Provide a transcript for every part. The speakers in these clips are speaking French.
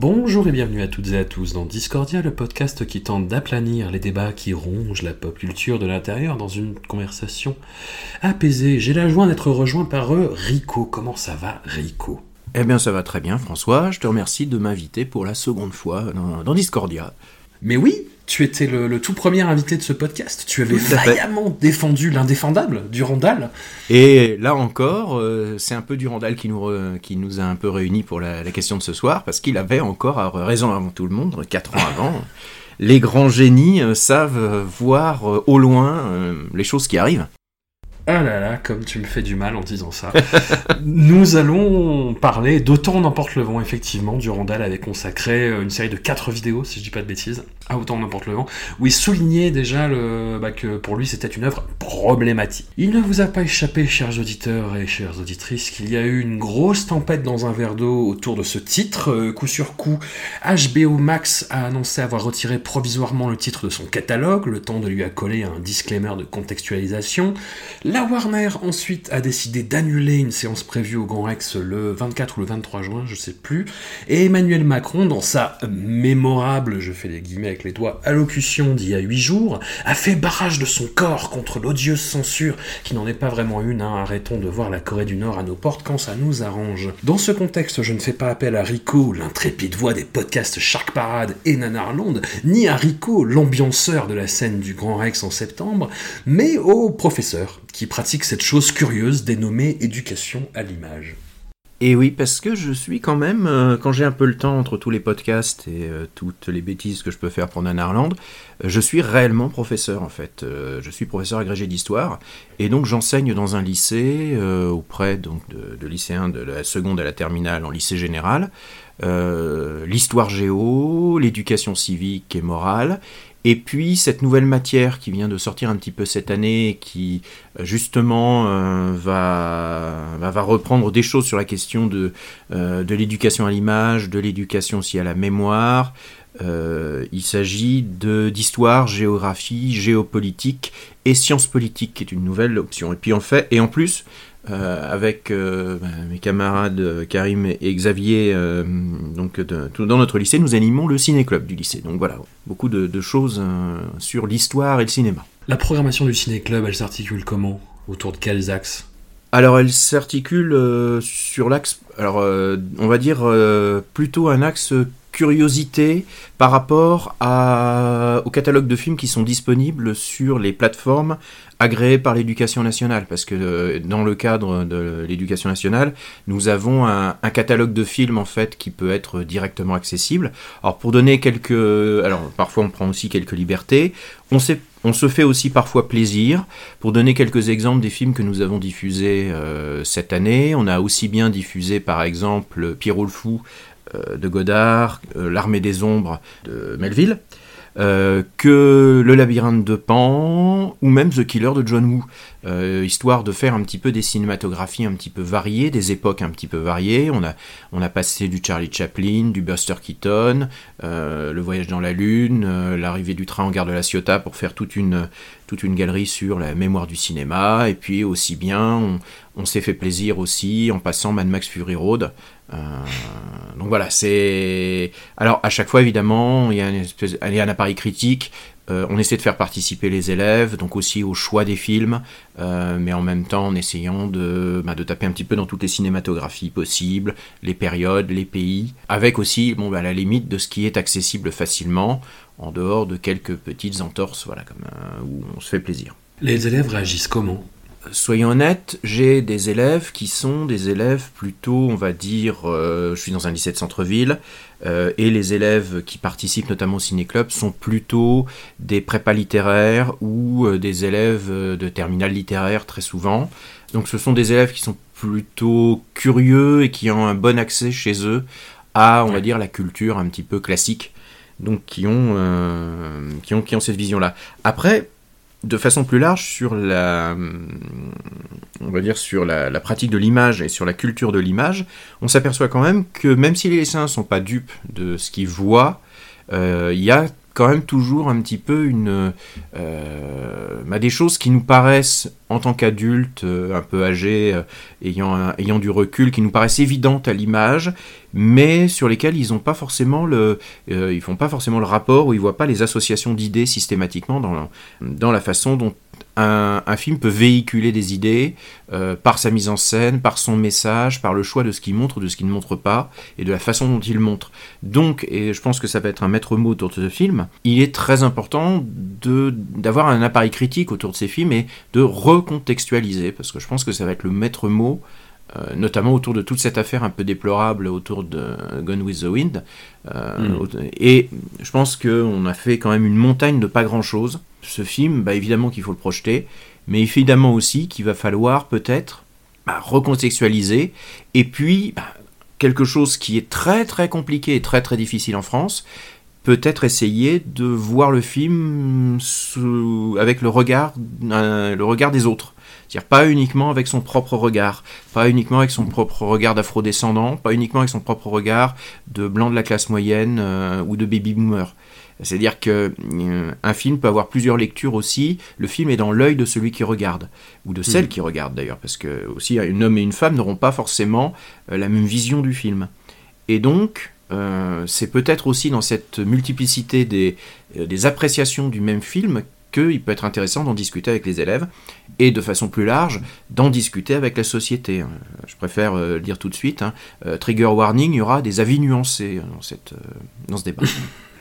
Bonjour et bienvenue à toutes et à tous dans Discordia, le podcast qui tente d'aplanir les débats qui rongent la pop culture de l'intérieur dans une conversation apaisée. J'ai la joie d'être rejoint par eux, Rico. Comment ça va, Rico? Eh bien, ça va très bien, François. Je te remercie de m'inviter pour la seconde fois dans, dans Discordia. Mais oui, tu étais le, le tout premier invité de ce podcast. Tu avais vaillamment défendu l'indéfendable, Durandal. Et là encore, euh, c'est un peu Durandal qui nous, re- qui nous a un peu réunis pour la, la question de ce soir, parce qu'il avait encore euh, raison avant tout le monde, quatre ans avant. Les grands génies euh, savent voir au loin les choses qui arrivent. Ah là là, comme tu me fais du mal en disant ça. Nous allons parler d'Autant n'emporte le vent, effectivement. Durandal avait consacré une série de quatre vidéos, si je dis pas de bêtises, à Autant n'emporte le vent, où il soulignait déjà bah, que pour lui c'était une œuvre problématique. Il ne vous a pas échappé, chers auditeurs et chères auditrices, qu'il y a eu une grosse tempête dans un verre d'eau autour de ce titre. Euh, coup sur coup, HBO Max a annoncé avoir retiré provisoirement le titre de son catalogue, le temps de lui accoler un disclaimer de contextualisation. La Warner ensuite a décidé d'annuler une séance prévue au Grand Rex le 24 ou le 23 juin, je sais plus. Et Emmanuel Macron, dans sa mémorable, je fais des guillemets les doigts, allocution d'il y a 8 jours, a fait barrage de son corps contre l'odieuse censure, qui n'en est pas vraiment une, hein. arrêtons de voir la Corée du Nord à nos portes quand ça nous arrange. Dans ce contexte, je ne fais pas appel à Rico, l'intrépide voix des podcasts Shark Parade et Nanarland, ni à Rico, l'ambianceur de la scène du Grand Rex en septembre, mais au professeur, qui pratique cette chose curieuse dénommée éducation à l'image. Et oui, parce que je suis quand même, euh, quand j'ai un peu le temps entre tous les podcasts et euh, toutes les bêtises que je peux faire pour Nanarland, euh, je suis réellement professeur en fait. Je suis professeur agrégé d'histoire et donc j'enseigne dans un lycée auprès donc de, lycéens de la seconde à la terminale en lycée général, l'histoire géo, l'éducation civique et morale. Et puis cette nouvelle matière qui vient de sortir un petit peu cette année, qui euh, justement euh, va, va, reprendre des choses sur la question de, euh, de l'éducation à l'image, de l'éducation aussi à la mémoire. Il s'agit d'histoire, géographie, géopolitique et sciences politiques, qui est une nouvelle option. Et puis en fait, et en plus, euh, avec euh, ben, mes camarades euh, Karim et Xavier, donc dans notre lycée, nous animons le ciné-club du lycée. Donc voilà, beaucoup de, de choses sur l'histoire et le cinéma. La programmation du ciné-club, elle s'articule comment? Autour de quels axes? Alors elle s'articule euh, sur l'axe, alors euh, on va dire euh, plutôt un axe curiosité par rapport à, au catalogue de films qui sont disponibles sur les plateformes agréées par l'éducation nationale. Parce que dans le cadre de l'éducation nationale, nous avons un, un catalogue de films en fait qui peut être directement accessible. Alors pour donner quelques... Alors parfois on prend aussi quelques libertés. On, sait, on se fait aussi parfois plaisir. Pour donner quelques exemples des films que nous avons diffusés euh, cette année, on a aussi bien diffusé par exemple Pierrot le Fou euh, de Godard, euh, L'Armée des Ombres de Melville, euh, que Le Labyrinthe de Pan ou même The Killer de John Woo, euh, histoire de faire un petit peu des cinématographies un petit peu variées, des époques un petit peu variées. On a, on a passé du Charlie Chaplin, du Buster Keaton, euh, Le Voyage dans la Lune, l'arrivée du train en gare de la Ciotat pour faire toute une, toute une galerie sur la mémoire du cinéma. Et puis aussi bien, on, on s'est fait plaisir aussi en passant Mad Max Fury Road. Euh, donc voilà, c'est. Alors à chaque fois évidemment, il y a, un appareil critique. Euh, on essaie de faire participer les élèves, donc aussi au choix des films, euh, mais en même temps en essayant de, bah, de taper un petit peu dans toutes les cinématographies possibles, les périodes, les pays, avec aussi, bon, bah, la limite de ce qui est accessible facilement, en dehors de quelques petites entorses, voilà, comme, où on se fait plaisir. Les élèves réagissent comment? Soyons honnêtes, j'ai des élèves qui sont des élèves plutôt, on va dire, euh, je suis dans un lycée de centre-ville, euh, et les élèves qui participent notamment au ciné-club sont plutôt des prépas littéraires ou euh, des élèves de terminale littéraire très souvent. Donc ce sont des élèves qui sont plutôt curieux et qui ont un bon accès chez eux à, on va dire, la culture un petit peu classique. Donc qui ont, qui ont, qui ont cette vision-là. Après, de façon plus large sur la, on va dire sur la, pratique de l'image et sur la culture de l'image, on s'aperçoit quand même que même si les ne sont pas dupes de ce qu'ils voient, euh, il y a quand même toujours un petit peu une, euh, bah, des choses qui nous paraissent en tant qu'adultes euh, un peu âgés, ayant, ayant du recul, qui nous paraissent évidentes à l'image, mais sur lesquelles ils n'ont pas forcément le, ils font pas forcément le rapport ou ils voient pas les associations d'idées systématiquement dans, dans la façon dont un, film peut véhiculer des idées euh, par sa mise en scène, par son message, par le choix de ce qu'il montre, de ce qu'il ne montre pas, et de la façon dont il montre. Donc, et je pense que ça va être un maître mot autour de ce film, il est très important d'avoir un appareil critique autour de ces films et de recontextualiser, parce que je pense que ça va être le maître mot euh, notamment autour de toute cette affaire un peu déplorable autour de Gone with the Wind. Euh, hmm. Et je pense qu'on a fait quand même une montagne de pas grand-chose. Ce film, bah, évidemment qu'il faut le projeter, mais évidemment aussi qu'il va falloir peut-être bah, recontextualiser, et puis bah, quelque chose qui est très très compliqué et très très difficile en France, peut-être essayer de voir le film avec le regard, euh, le regard des autres. C'est-à-dire pas uniquement avec son propre regard, pas uniquement avec son propre regard d'afro-descendant, pas uniquement avec son propre regard de blanc de la classe moyenne euh, ou de baby-boomer. C'est-à-dire que euh, un film peut avoir plusieurs lectures aussi. Le film est dans l'œil de celui qui regarde, ou de celle hmm. qui regarde d'ailleurs, parce que aussi un homme et une femme n'auront pas forcément euh, la même vision du film. Et donc, c'est peut-être aussi dans cette multiplicité des, des appréciations du même film qu'il peut être intéressant d'en discuter avec les élèves et de façon plus large d'en discuter avec la société. Je préfère euh, le dire tout de suite, hein. euh, trigger warning, il y aura des avis nuancés dans, cette, euh, dans ce débat.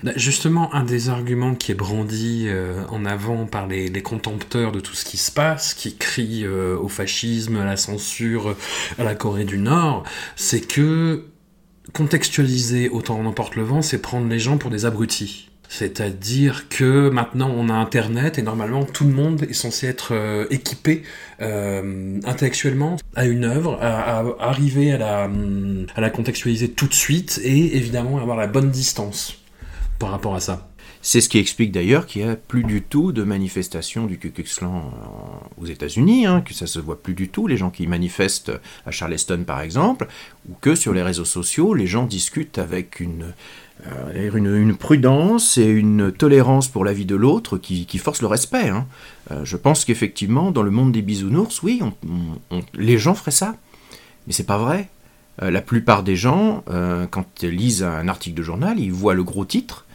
Bah, justement, un des arguments qui est brandi en avant par les, contempteurs de tout ce qui se passe, qui crient au fascisme, à la censure, à la Corée du Nord, c'est que contextualiser autant n'emporte le vent, c'est prendre les gens pour des abrutis. C'est-à-dire que maintenant on a Internet et normalement tout le monde est censé être euh, équipé euh, intellectuellement à une œuvre, à, arriver à la, à la contextualiser tout de suite et évidemment avoir la bonne distance par rapport à ça. C'est ce qui explique d'ailleurs qu'il n'y a plus du tout de manifestations du Ku Klux Klan aux États-Unis, hein, que ça se voit plus du tout, les gens qui manifestent à Charleston par exemple, ou que sur les réseaux sociaux, les gens discutent avec une, euh, une, prudence et une tolérance pour la vie de l'autre qui, qui, force le respect. Hein. Euh, je pense qu'effectivement, dans le monde des bisounours, oui, les gens feraient ça. Mais c'est pas vrai. Euh, la plupart des gens, quand ils lisent un article de journal, ils voient le gros titre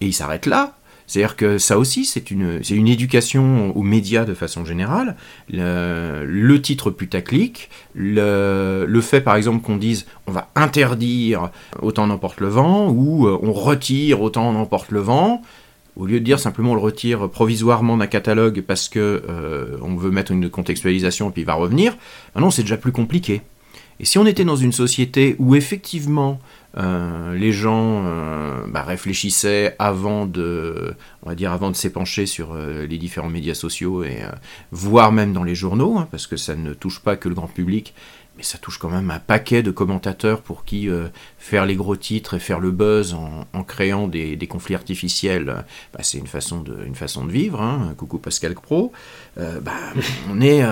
et ils s'arrêtent là. C'est-à-dire que ça aussi, c'est une, une éducation aux médias de façon générale. Le, titre putaclic, le, le fait par exemple qu'on dise on va interdire autant n'emporte le vent, ou euh, on retire autant n'emporte le vent, au lieu de dire simplement on le retire provisoirement d'un catalogue parce que euh, on veut mettre une contextualisation et puis il va revenir, ah non, c'est déjà plus compliqué. Et si on était dans une société où effectivement les gens euh, bah, réfléchissaient avant de, on va dire, avant de s'épancher sur euh, les différents médias sociaux et voire même dans les journaux, hein, parce que ça ne touche pas que le grand public, mais ça touche quand même un paquet de commentateurs pour qui faire les gros titres et faire le buzz en, créant des, conflits artificiels, bah, c'est une façon de, une façon de vivre. Hein. Coucou Pascal Pro. Bah, on est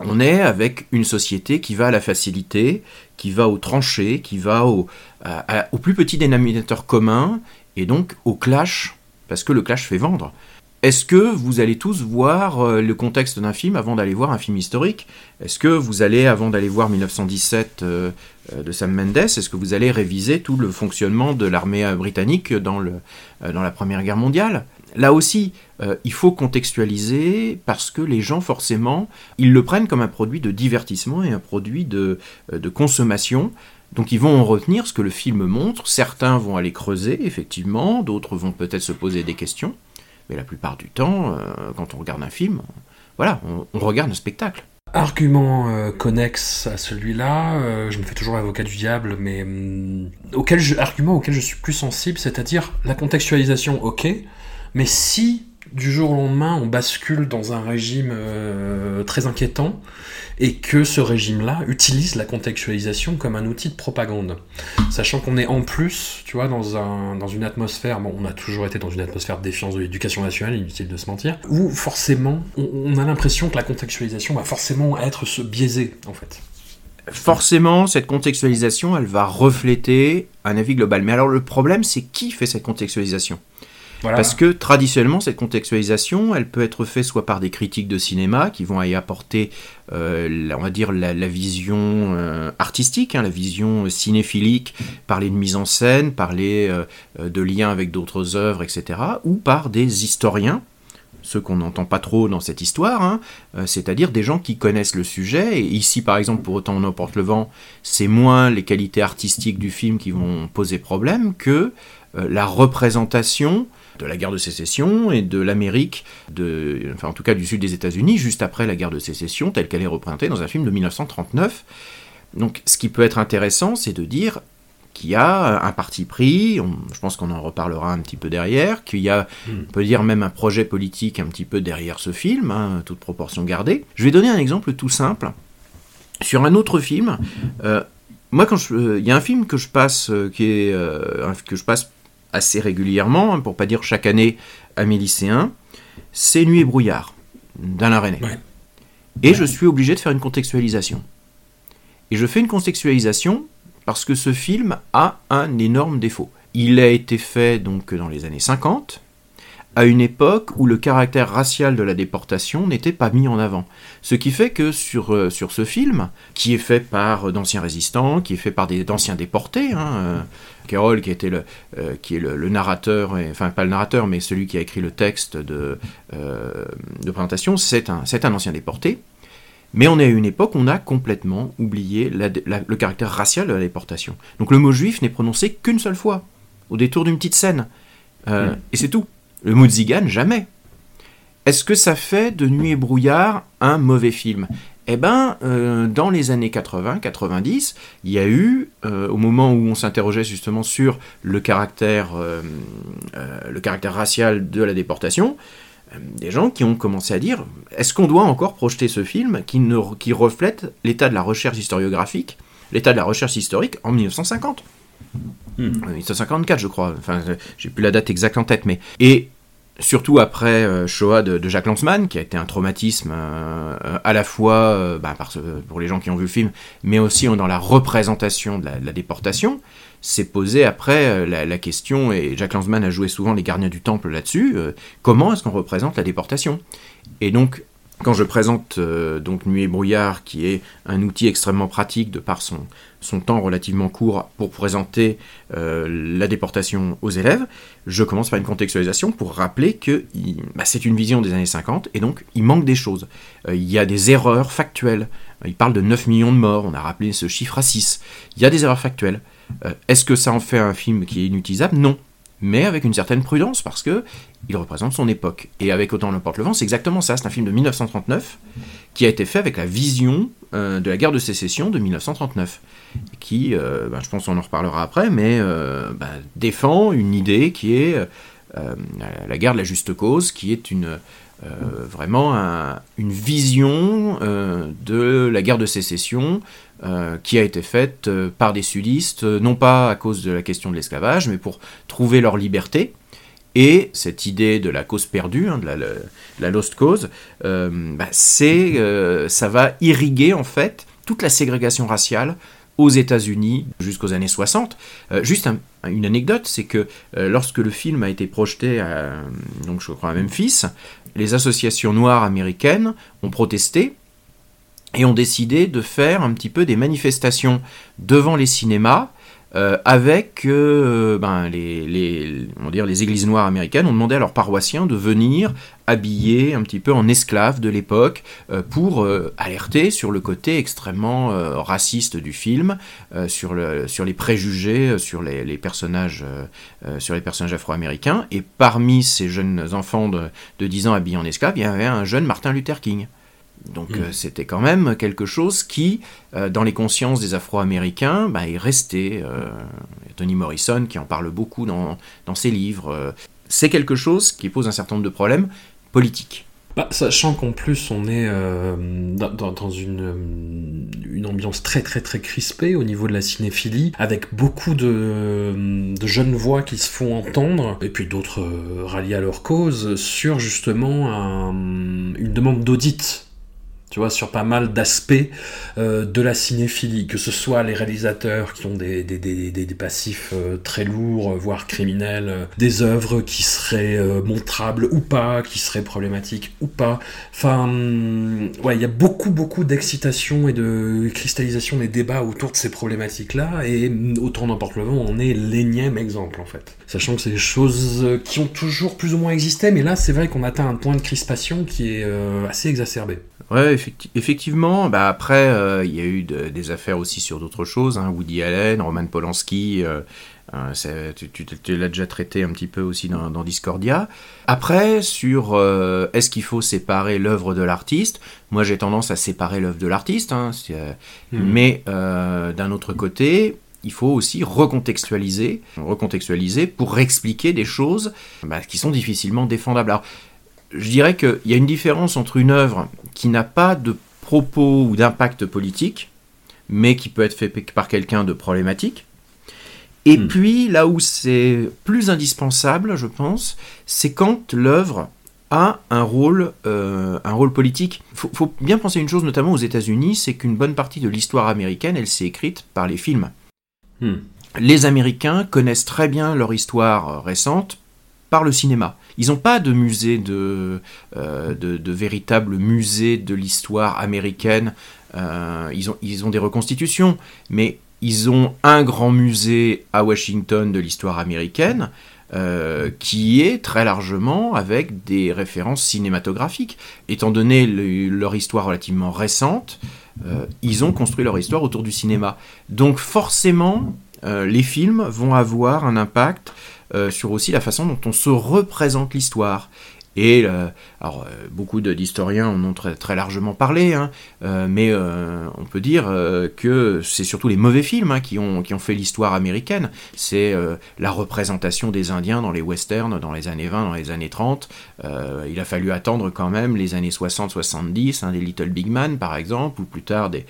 on est avec une société qui va à la facilité, qui va au tranché, qui va au, au plus petit dénominateur commun, et donc au clash, parce que le clash fait vendre. Est-ce que vous allez tous voir euh, le contexte d'un film avant d'aller voir un film historique? Est-ce que vous allez, avant d'aller voir 1917 euh, euh, de Sam Mendes, est-ce que vous allez réviser tout le fonctionnement de l'armée britannique dans, le, dans la Première Guerre mondiale? Là aussi, il faut contextualiser parce que les gens, forcément, ils le prennent comme un produit de divertissement et un produit de, de consommation. Donc ils vont en retenir ce que le film montre. Certains vont aller creuser, effectivement, d'autres vont peut-être se poser des questions. Mais la plupart du temps, euh, quand on regarde un film, voilà, on, regarde un spectacle. Argument euh, connexe à celui-là, euh, je me fais toujours l'avocat du diable, mais hum, auquel argument auquel je suis plus sensible, c'est-à-dire la contextualisation, ok, mais si du jour au lendemain on bascule dans un régime euh, très inquiétant et que ce régime-là utilise la contextualisation comme un outil de propagande, sachant qu'on est en plus, tu vois, dans, un, dans une atmosphère, bon, on a toujours été dans une atmosphère de défiance de l'éducation nationale, inutile de se mentir, où forcément on, on a l'impression que la contextualisation va forcément être se biaisée en fait. Forcément, cette contextualisation, elle va refléter un avis global. Mais alors le problème, c'est qui fait cette contextualisation? Parce que traditionnellement, cette contextualisation, elle peut être faite soit par des critiques de cinéma qui vont y apporter, euh, on va dire, la, vision euh, artistique, hein, la vision cinéphilique, parler de mise en scène, parler euh, de liens avec d'autres œuvres, etc. Ou par des historiens, ceux qu'on n'entend pas trop dans cette histoire, hein, c'est-à-dire des gens qui connaissent le sujet. Et ici, par exemple, pour autant on emporte le vent, c'est moins les qualités artistiques du film qui vont poser problème que la représentation de la guerre de sécession et de l'Amérique, de, enfin en tout cas du sud des États-Unis, juste après la guerre de sécession, telle qu'elle est représentée dans un film de 1939. Donc ce qui peut être intéressant, c'est de dire qu'il y a un parti pris, on- je pense qu'on en reparlera un petit peu derrière, qu'il y a, on peut dire même un projet politique un petit peu derrière ce film, hein, toute proportion gardée. Je vais donner un exemple tout simple. Sur un autre film, euh, moi quand euh, il y a un film que je passe, euh, qui est, euh, un- que je passe assez régulièrement, hein, pour pas dire chaque année à mes lycéens, c'est Nuit et brouillard d'Alain René. Ouais. Et je suis obligé de faire une contextualisation. Et je fais une contextualisation parce que ce film a un énorme défaut. Il a été fait donc dans les années 50, à une époque où le caractère racial de la déportation n'était pas mis en avant. Ce qui fait que sur, euh, sur ce film, qui est fait par euh, d'anciens résistants, qui est fait par d'anciens déportés, hein, euh, Carroll qui, était le, euh, qui est le, le narrateur, et- enfin pas le narrateur, mais celui qui a écrit le texte de, de présentation, c'est un, un ancien déporté. Mais on est à une époque où on a complètement oublié la- la- le caractère racial de la déportation. Donc le mot juif n'est prononcé qu'une seule fois, au détour d'une petite scène. Euh, Et c'est tout. Le mot Zigan, jamais. Est-ce que ça fait de Nuit et brouillard un mauvais film? Eh ben, euh, dans les années 80-90, il y a eu, euh, au moment où on s'interrogeait justement sur le caractère, euh, racial de la déportation, des gens qui ont commencé à dire est-ce qu'on doit encore projeter ce film qui, qui reflète l'état de la recherche historiographique, l'état de la recherche historique en 1950 Euh, 1954, je crois. Enfin, euh, j'ai plus la date exacte en tête, mais et surtout après euh, Shoah de, de Jacques Lanzmann, qui a été un traumatisme euh, à la fois bah, pour les gens qui ont vu le film, mais aussi dans la représentation de la, déportation, s'est posé après la, la question, et Jacques Lanzmann a joué souvent les gardiens du temple là-dessus, comment est-ce qu'on représente la déportation? Et donc, quand je présente euh, donc Nuit et brouillard, qui est un outil extrêmement pratique de par son, temps relativement court pour présenter euh, la déportation aux élèves, je commence par une contextualisation pour rappeler que bah, c'est une vision des années 50 et donc il manque des choses. Euh, il y a des erreurs factuelles. Il parle de 9 millions de morts, on a rappelé ce chiffre à 6. Il y a des erreurs factuelles. Est-ce que ça en fait un film qui est inutilisable? Non. Mais avec une certaine prudence parce que il représente son époque. Et avec Autant l'emporte le vent, c'est exactement ça. C'est un film de 1939 qui a été fait avec la vision euh, de la guerre de sécession de 1939 qui, euh, ben, je pense qu'on en reparlera après, mais euh, ben, défend une idée qui est la guerre de la juste cause, qui est une, vraiment un- une vision de la guerre de sécession qui a été faite par des sudistes, non pas à cause de la question de l'esclavage, mais pour trouver leur liberté. Et cette idée de la cause perdue, hein, de la, lost cause, euh, bah, euh, ça va irriguer en fait toute la ségrégation raciale aux États-Unis jusqu'aux années 60. Euh, juste un- une anecdote, c'est que lorsque le film a été projeté, donc je crois à Memphis, les associations noires américaines ont protesté et ont décidé de faire un petit peu des manifestations devant les cinémas euh, avec euh, ben, les, on les églises noires américaines ont demandé à leurs paroissiens de venir habillés un petit peu en esclaves de l'époque euh, pour alerter sur le côté extrêmement raciste du film, sur, le, sur les préjugés, sur les, personnages, sur les personnages afro-américains. Et parmi ces jeunes enfants de, de 10 ans habillés en esclaves, il y avait un jeune Martin Luther King. Donc euh, c'était quand même quelque chose qui, euh, dans les consciences des Afro-Américains, bah, est resté. Euh, Tony Morrison qui en parle beaucoup dans, dans ses livres. C'est quelque chose qui pose un certain nombre de problèmes politiques. Bah, sachant qu'en plus on est dans, dans- une, une ambiance très très très crispée au niveau de la cinéphilie, avec beaucoup de, de jeunes voix qui se font entendre, et puis d'autres ralliés à leur cause, sur justement un- une demande d'audit. Tu vois, sur pas mal d'aspects euh, de la cinéphilie, que ce soit les réalisateurs qui ont des, des, des, des- passifs euh, très lourds, euh, voire criminels, des œuvres qui seraient montrables ou pas, qui seraient problématiques ou pas. Enfin, hum, ouais, il y a beaucoup, beaucoup d'excitation et de cristallisation des débats autour de ces problématiques-là, et hum, autant n'importe le vent, on est l'énième exemple en fait. Sachant que c'est des choses qui ont toujours plus ou moins existé, mais là c'est vrai qu'on atteint un point de crispation qui est assez exacerbé. Ouais, effecti- effectivement. Bah après, euh, il y a eu de- des affaires aussi sur d'autres choses. hein, Woody Allen, Roman Polanski. euh, euh, tu tu- tu l'as déjà traité un petit peu aussi dans, dans Discordia. Après, sur est-ce qu'il faut séparer l'œuvre de l'artiste? Moi, j'ai tendance à séparer l'œuvre de l'artiste. hein, Mhm. Mais d'un autre côté, il faut aussi recontextualiser, recontextualiser pour expliquer des choses bah, qui sont difficilement défendables. Alors, je dirais qu'il y a une différence entre une œuvre qui n'a pas de propos ou d'impact politique, mais qui peut être fait par quelqu'un de problématique. Et Hmm. puis, là où c'est plus indispensable, je pense, c'est quand l'œuvre a un rôle, euh, un rôle politique. Il faut, faut bien penser une chose, notamment aux États-Unis, c'est qu'une bonne partie de l'histoire américaine, elle s'est écrite par les films. Hmm. Les Américains connaissent très bien leur histoire euh, récente par le cinéma. Ils n'ont pas de musée, de, euh, de, véritable musée de l'histoire américaine. Euh, ils, ont, ils ont des reconstitutions, mais ils ont un grand musée à Washington de l'histoire américaine euh, qui est très largement avec des références cinématographiques. Étant donné le- leur histoire relativement récente, ils ont construit leur histoire autour du cinéma. Donc forcément, les films vont avoir un impact sur aussi la façon dont on se représente l'histoire. Et euh, alors, euh, beaucoup d'historiens en ont très, très largement parlé, hein, euh, mais euh, on peut dire euh, que c'est surtout les mauvais films hein, qui, ont, qui ont fait l'histoire américaine. C'est euh, la représentation des Indiens dans les westerns dans les années 20, dans les années 30. Euh, il a fallu attendre quand même les années 60-70, hein, des Little Big Man par exemple, ou plus tard des,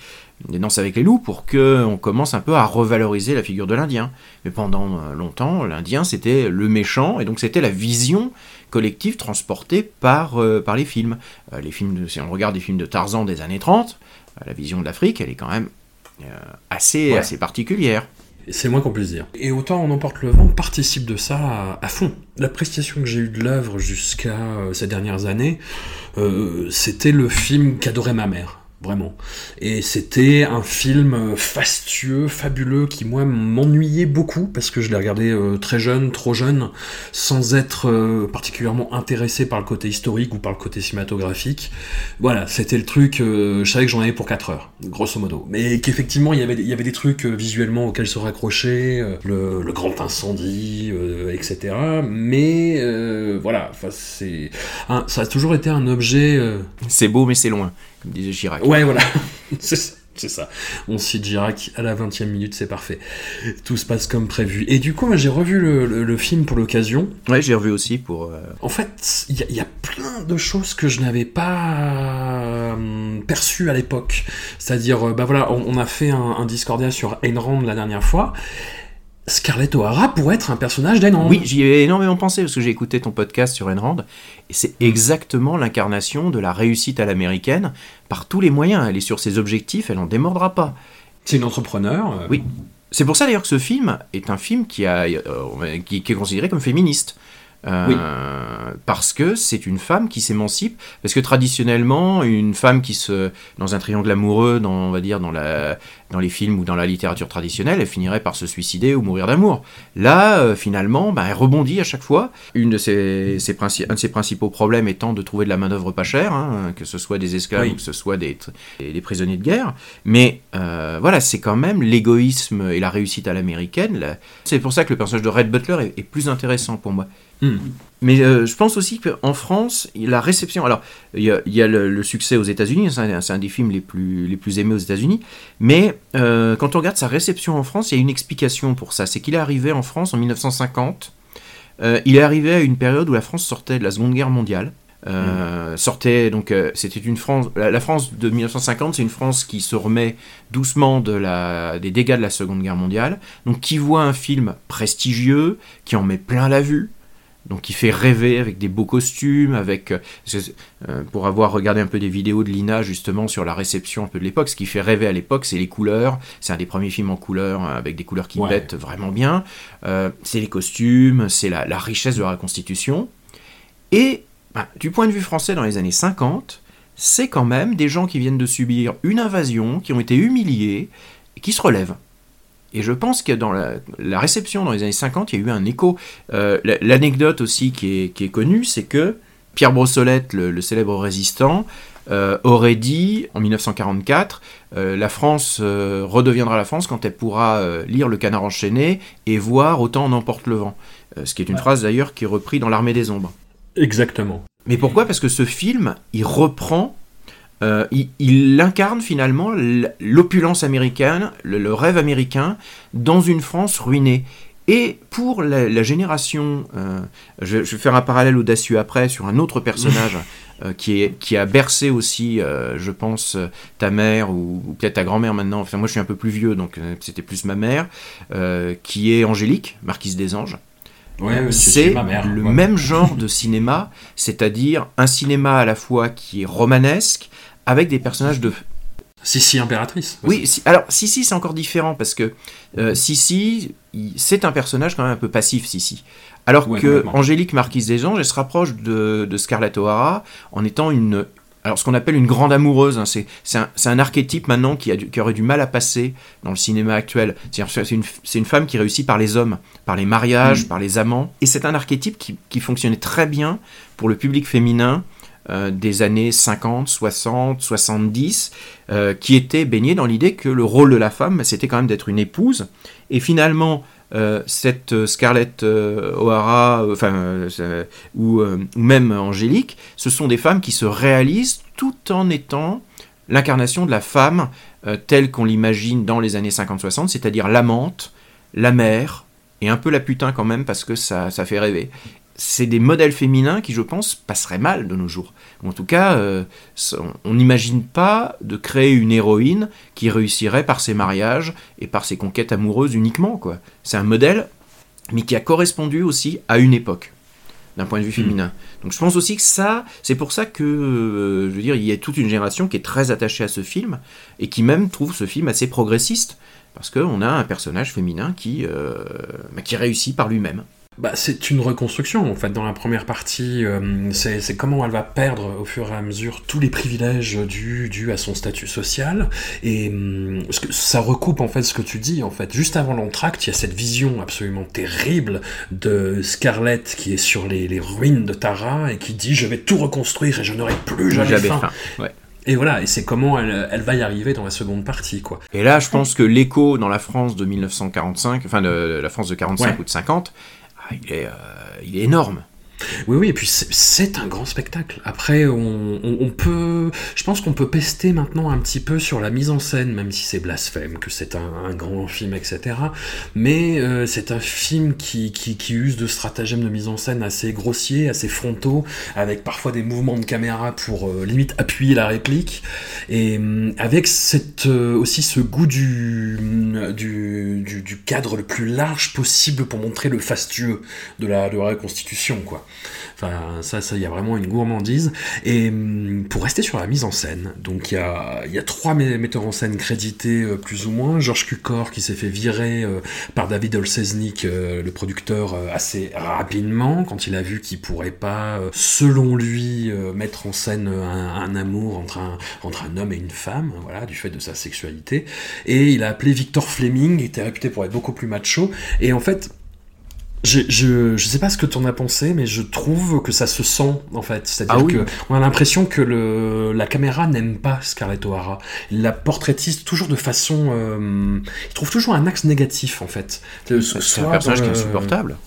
des Danses avec les loups, pour qu'on commence un peu à revaloriser la figure de l'Indien. Mais pendant euh, longtemps, l'Indien c'était le méchant, et donc c'était la vision collective transportée par, euh, par les films. Euh, les films de- si on regarde des films de Tarzan des années 30, euh, la vision de l'Afrique, elle est quand même euh, assez, Ouais. assez particulière. Et C'est moins qu'on puisse dire. Et autant On emporte le vent participe de ça à, à fond. L'appréciation que j'ai eue de l'œuvre jusqu'à euh, ces dernières années, euh, c'était le film qu'adorait ma mère. Vraiment. Et c'était un film fastueux, fabuleux, qui moi m'ennuyait beaucoup parce que je l'ai regardé euh, très jeune, trop jeune, sans être euh, particulièrement intéressé par le côté historique ou par le côté cinématographique. Voilà, c'était le truc, euh, je savais que j'en avais pour 4 heures, grosso modo. Mais qu'effectivement, il y avait, y avait des trucs visuellement auxquels se raccrocher, le, le grand incendie, etc. Mais voilà, c'est, ça a toujours été un objet... C'est beau mais c'est loin, comme disait Chirac. Ouais, voilà. c'est c'est ça. On cite Girac à la 20 e minute, c'est parfait. Tout se passe comme prévu. Et du coup, j'ai revu le, le- le film pour l'occasion. Ouais, j'ai revu aussi pour... euh, En fait, il y, a- il y a plein de choses que je n'avais pas euh, perçues à l'époque. C'est-à-dire, euh, bah voilà, on, on a fait un, un Discordia sur Ayn Rand la dernière fois. Scarlett O'Hara pourrait être un personnage d'Ayn. Oui, j'y ai énormément pensé parce que j'ai écouté ton podcast sur Ayn et c'est exactement l'incarnation de la réussite à l'américaine par tous les moyens. Elle est sur ses objectifs, elle n'en démordra pas. C'est une entrepreneur. euh, Oui. C'est pour ça d'ailleurs que ce film est un film qui, a, euh, qui, qui est considéré comme féministe. Euh, parce que c'est une femme qui s'émancipe, parce que traditionnellement, une femme qui se, dans un triangle amoureux, dans, on va dire dans, la, dans les films ou dans la littérature traditionnelle, elle finirait par se suicider ou mourir d'amour. Là, euh, finalement, bah, elle rebondit à chaque fois. Une de ses, ses un de ses principaux problèmes étant de trouver de la main-d'œuvre pas chère, hein, que ce soit des esclaves ou que ce soit des, des prisonniers de guerre. Mais euh, voilà, c'est quand même l'égoïsme et la réussite à l'américaine. C'est pour ça que le personnage de Red Butler est, est plus intéressant pour moi. Hmm. Mais euh, je pense aussi qu'en France, la réception. Alors, il y a, le, succès aux États-Unis, c'est un, des films les plus, les plus aimés aux États-Unis. Mais euh, quand on regarde sa réception en France, il y a une explication pour ça. C'est qu'il est arrivé en France en 1950. Euh, il est arrivé à une période où la France sortait de la Seconde Guerre mondiale. Hmm. sortait donc c'était une France la, France de 1950 c'est une France qui se remet doucement de la, des dégâts de la Seconde Guerre mondiale donc qui voit un film prestigieux qui en met plein la vue donc qui fait rêver avec des beaux costumes, avec euh, euh, pour avoir regardé un peu des vidéos de Lina justement sur la réception un peu de l'époque, ce qui fait rêver à l'époque, c'est les couleurs. C'est un des premiers films en couleur euh, avec des couleurs qui pètent vraiment bien. c'est les costumes, c'est la, richesse de la reconstitution. Et bah, du point de vue français dans les années 50, c'est quand même des gens qui viennent de subir une invasion, qui ont été humiliés, et qui se relèvent. Et je pense que dans la, réception dans les années 50, il y a eu un écho. Euh, l'anecdote aussi qui est, connue, c'est que Pierre Brossolette, le, célèbre résistant, euh, aurait dit en 1944 euh, la France redeviendra la France quand elle pourra lire Le Canard enchaîné et voir Autant en emporte le vent. ce qui est une phrase d'ailleurs qui est reprise dans L'Armée des Ombres. Exactement. Mais pourquoi? Parce que ce film, il reprend euh, il, incarne finalement l'opulence américaine, le, rêve américain, dans une France ruinée. Et pour la, génération, euh, je, vais faire un parallèle audacieux après sur un autre personnage euh, qui, est, qui a bercé aussi, je pense, ta mère ou, peut-être ta grand-mère maintenant. Enfin, moi je suis un peu plus vieux, donc c'était plus ma mère, qui est Angélique, marquise des anges. c'est le même genre de cinéma, c'est-à-dire un cinéma à la fois qui est romanesque, avec des personnages de Sissi impératrice. Oui, alors Sissi c'est encore différent parce que euh, Sissi c'est un personnage quand même un peu passif Sissi. Alors que Angélique Marquise des Anges elle se rapproche de, de Scarlett O'Hara en étant une alors ce qu'on appelle une grande amoureuse, hein, c'est un, un, archétype maintenant qui, a qui, aurait du mal à passer dans le cinéma actuel. C'est une, une, femme qui réussit par les hommes, par les mariages, mm. par les amants. Et c'est un archétype qui, qui, fonctionnait très bien pour le public féminin euh, des années 50, 60, 70, qui était baigné dans l'idée que le rôle de la femme, c'était quand même d'être une épouse. Et finalement, euh, cette Scarlett euh, O'Hara, enfin, ou, même Angélique, ce sont des femmes qui se réalisent tout en étant l'incarnation de la femme telle qu'on l'imagine dans les années 50-60, c'est-à-dire l'amante, la mère, et un peu la putain quand même parce que ça, ça fait rêver c'est des modèles féminins qui, je pense, passeraient mal de nos jours. En tout cas, euh, on n'imagine pas de créer une héroïne qui réussirait par ses mariages et par ses conquêtes amoureuses uniquement. quoi. C'est un modèle, mais qui a correspondu aussi à une époque d'un point de vue hmm. féminin. Donc je pense aussi que ça, c'est pour ça que, euh, je veux dire, il y a toute une génération qui est très attachée à ce film et qui même trouve ce film assez progressiste parce qu'on a un personnage féminin qui, euh, bah, qui réussit par lui-même bah, c'est une reconstruction en fait. Dans la première partie, euh, c'est comment elle va perdre au fur et à mesure tous les privilèges dus, à son statut social. Et euh, ça recoupe en fait ce que tu dis en fait. Juste avant l'entracte, il y a cette vision absolument terrible de Scarlett qui est sur les, ruines de Tara et qui dit je vais tout reconstruire et je n'aurai plus jamais, faim. Et voilà, et c'est comment elle, va y arriver dans la seconde partie, quoi. Et là, je pense que l'écho dans la France de 1945, enfin de, la France de 45 ou de 50, il est, euh, il est énorme. Oui, oui, et puis c'est un grand spectacle. Après, on, peut. Je pense qu'on peut pester maintenant un petit peu sur la mise en scène, même si c'est blasphème, que c'est un, grand film, etc. Mais euh, c'est un film qui, qui, use de stratagèmes de mise en scène assez grossiers, assez frontaux, avec parfois des mouvements de caméra pour euh, limite appuyer la réplique. Et euh, avec cette, aussi ce goût du, du, du, cadre le plus large possible pour montrer le fastueux de la, de la reconstitution, quoi. Enfin, ça, ça, il y a vraiment une gourmandise. Et hum, pour rester sur la mise en scène, donc il y a, y a trois metteurs en scène crédités euh, plus ou moins. Georges Cukor qui s'est fait virer euh, par David Olseznik, euh, le producteur, assez rapidement quand il a vu qu'il pourrait pas, selon lui, mettre en scène un, amour entre un, entre un homme et une femme, voilà, du fait de sa sexualité. Et il a appelé Victor Fleming, qui était réputé pour être beaucoup plus macho. Et en fait, je, je, je, sais pas ce que tu en as pensé, mais je trouve que ça se sent en fait. C'est-à-dire ah que on a l'impression que le, la caméra n'aime pas Scarlett O'Hara. Il la portraitise toujours de façon. Euh, il trouve toujours un axe négatif en fait. C'est un personnage qui est insupportable.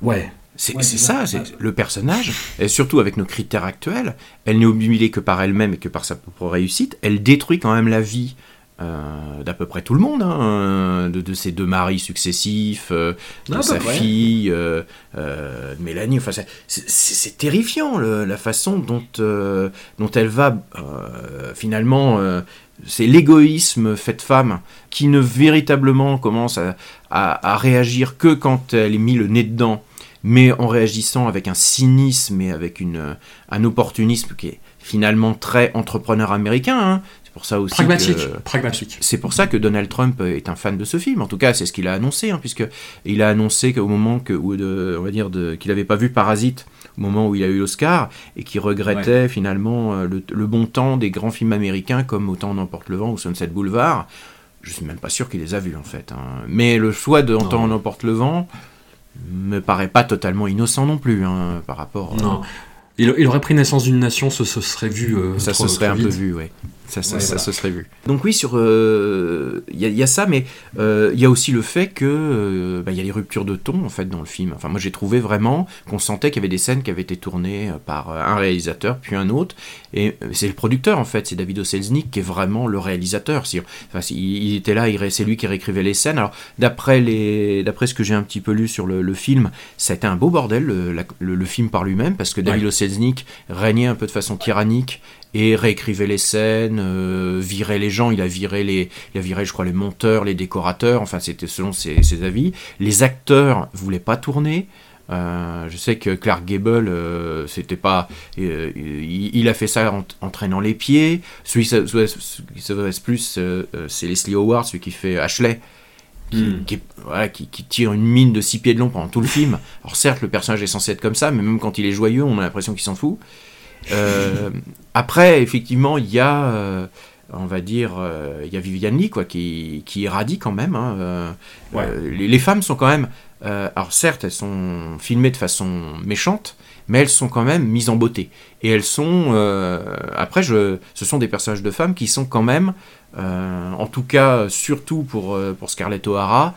Ouais. C'est ça, c'est le personnage, et surtout avec nos critères actuels, elle n'est obnubilée que par elle-même et que par sa propre réussite, elle détruit quand même la vie euh, d'à peu près tout le monde, hein, de, ses deux maris successifs, euh, de sa fille, euh, Mélanie. Enfin, c'est terrifiant la façon dont, dont elle va finalement. c'est l'égoïsme fait femme qui ne véritablement commence à, à, réagir que quand elle est mis le nez dedans, mais en réagissant avec un cynisme et avec une, un opportunisme qui est finalement très entrepreneur américain. Hein pour ça aussi pragmatique. C'est pour ça que Donald Trump est un fan de ce film. En tout cas, c'est ce qu'il a annoncé, hein, puisque il a annoncé qu'au moment que, de, on va dire, qu'il n'avait pas vu Parasite au moment où il a eu l'Oscar et qu'il regrettait finalement euh, le, bon temps des grands films américains comme Autant n'emporte le vent ou Sunset Boulevard. Je suis même pas sûr qu'il les a vus en fait. Hein. Mais le choix de Autant n'emporte le vent me paraît pas totalement innocent non plus hein, par rapport. Non. Il, aurait pris naissance d'une nation, ce, serait vu. Euh, ça se serait un peu vu, oui. Ça, se serait vu. Donc oui, sur il euh, y, a ça, mais il euh, y a aussi le fait que il bah, y a les ruptures de ton en fait dans le film. Enfin, moi j'ai trouvé vraiment qu'on sentait qu'il y avait des scènes qui avaient été tournées par un réalisateur puis un autre, et c'est le producteur en fait, c'est David Oselznik qui est vraiment le réalisateur. Enfin, il, était là, c'est lui qui réécrivait les scènes. Alors d'après les, d'après ce que j'ai un petit peu lu sur le, le film, ça a été un beau bordel le, le, film par lui-même parce que David ouais. Selznick régnait un peu de façon tyrannique et réécrivait les scènes, euh, virait les gens, il a viré les, il a viré, je crois, les monteurs, les décorateurs, enfin c'était selon ses, avis. Les acteurs voulaient pas tourner. Euh, je sais que Clark Gable, euh, c'était pas, il, a fait ça en, traînant les pieds. Celui qui s'adresse plus, c'est Leslie Howard, celui qui fait Ashley. Hmm. Qui, qui, tire une mine de six pieds de long pendant tout le film. Alors certes, le personnage est censé être comme ça, mais même quand il est joyeux, on a l'impression qu'il s'en fout. Euh, après, effectivement, il y a, euh, on va dire, euh, il y a Viviane Lee, quoi, qui, qui irradie quand même. Hein, les, femmes sont quand même, alors certes, elles sont filmées de façon méchante, mais elles sont quand même mises en beauté. Et elles sont, après, je, ce sont des personnages de femmes qui sont quand même, en tout cas, surtout pour, pour Scarlett O'Hara,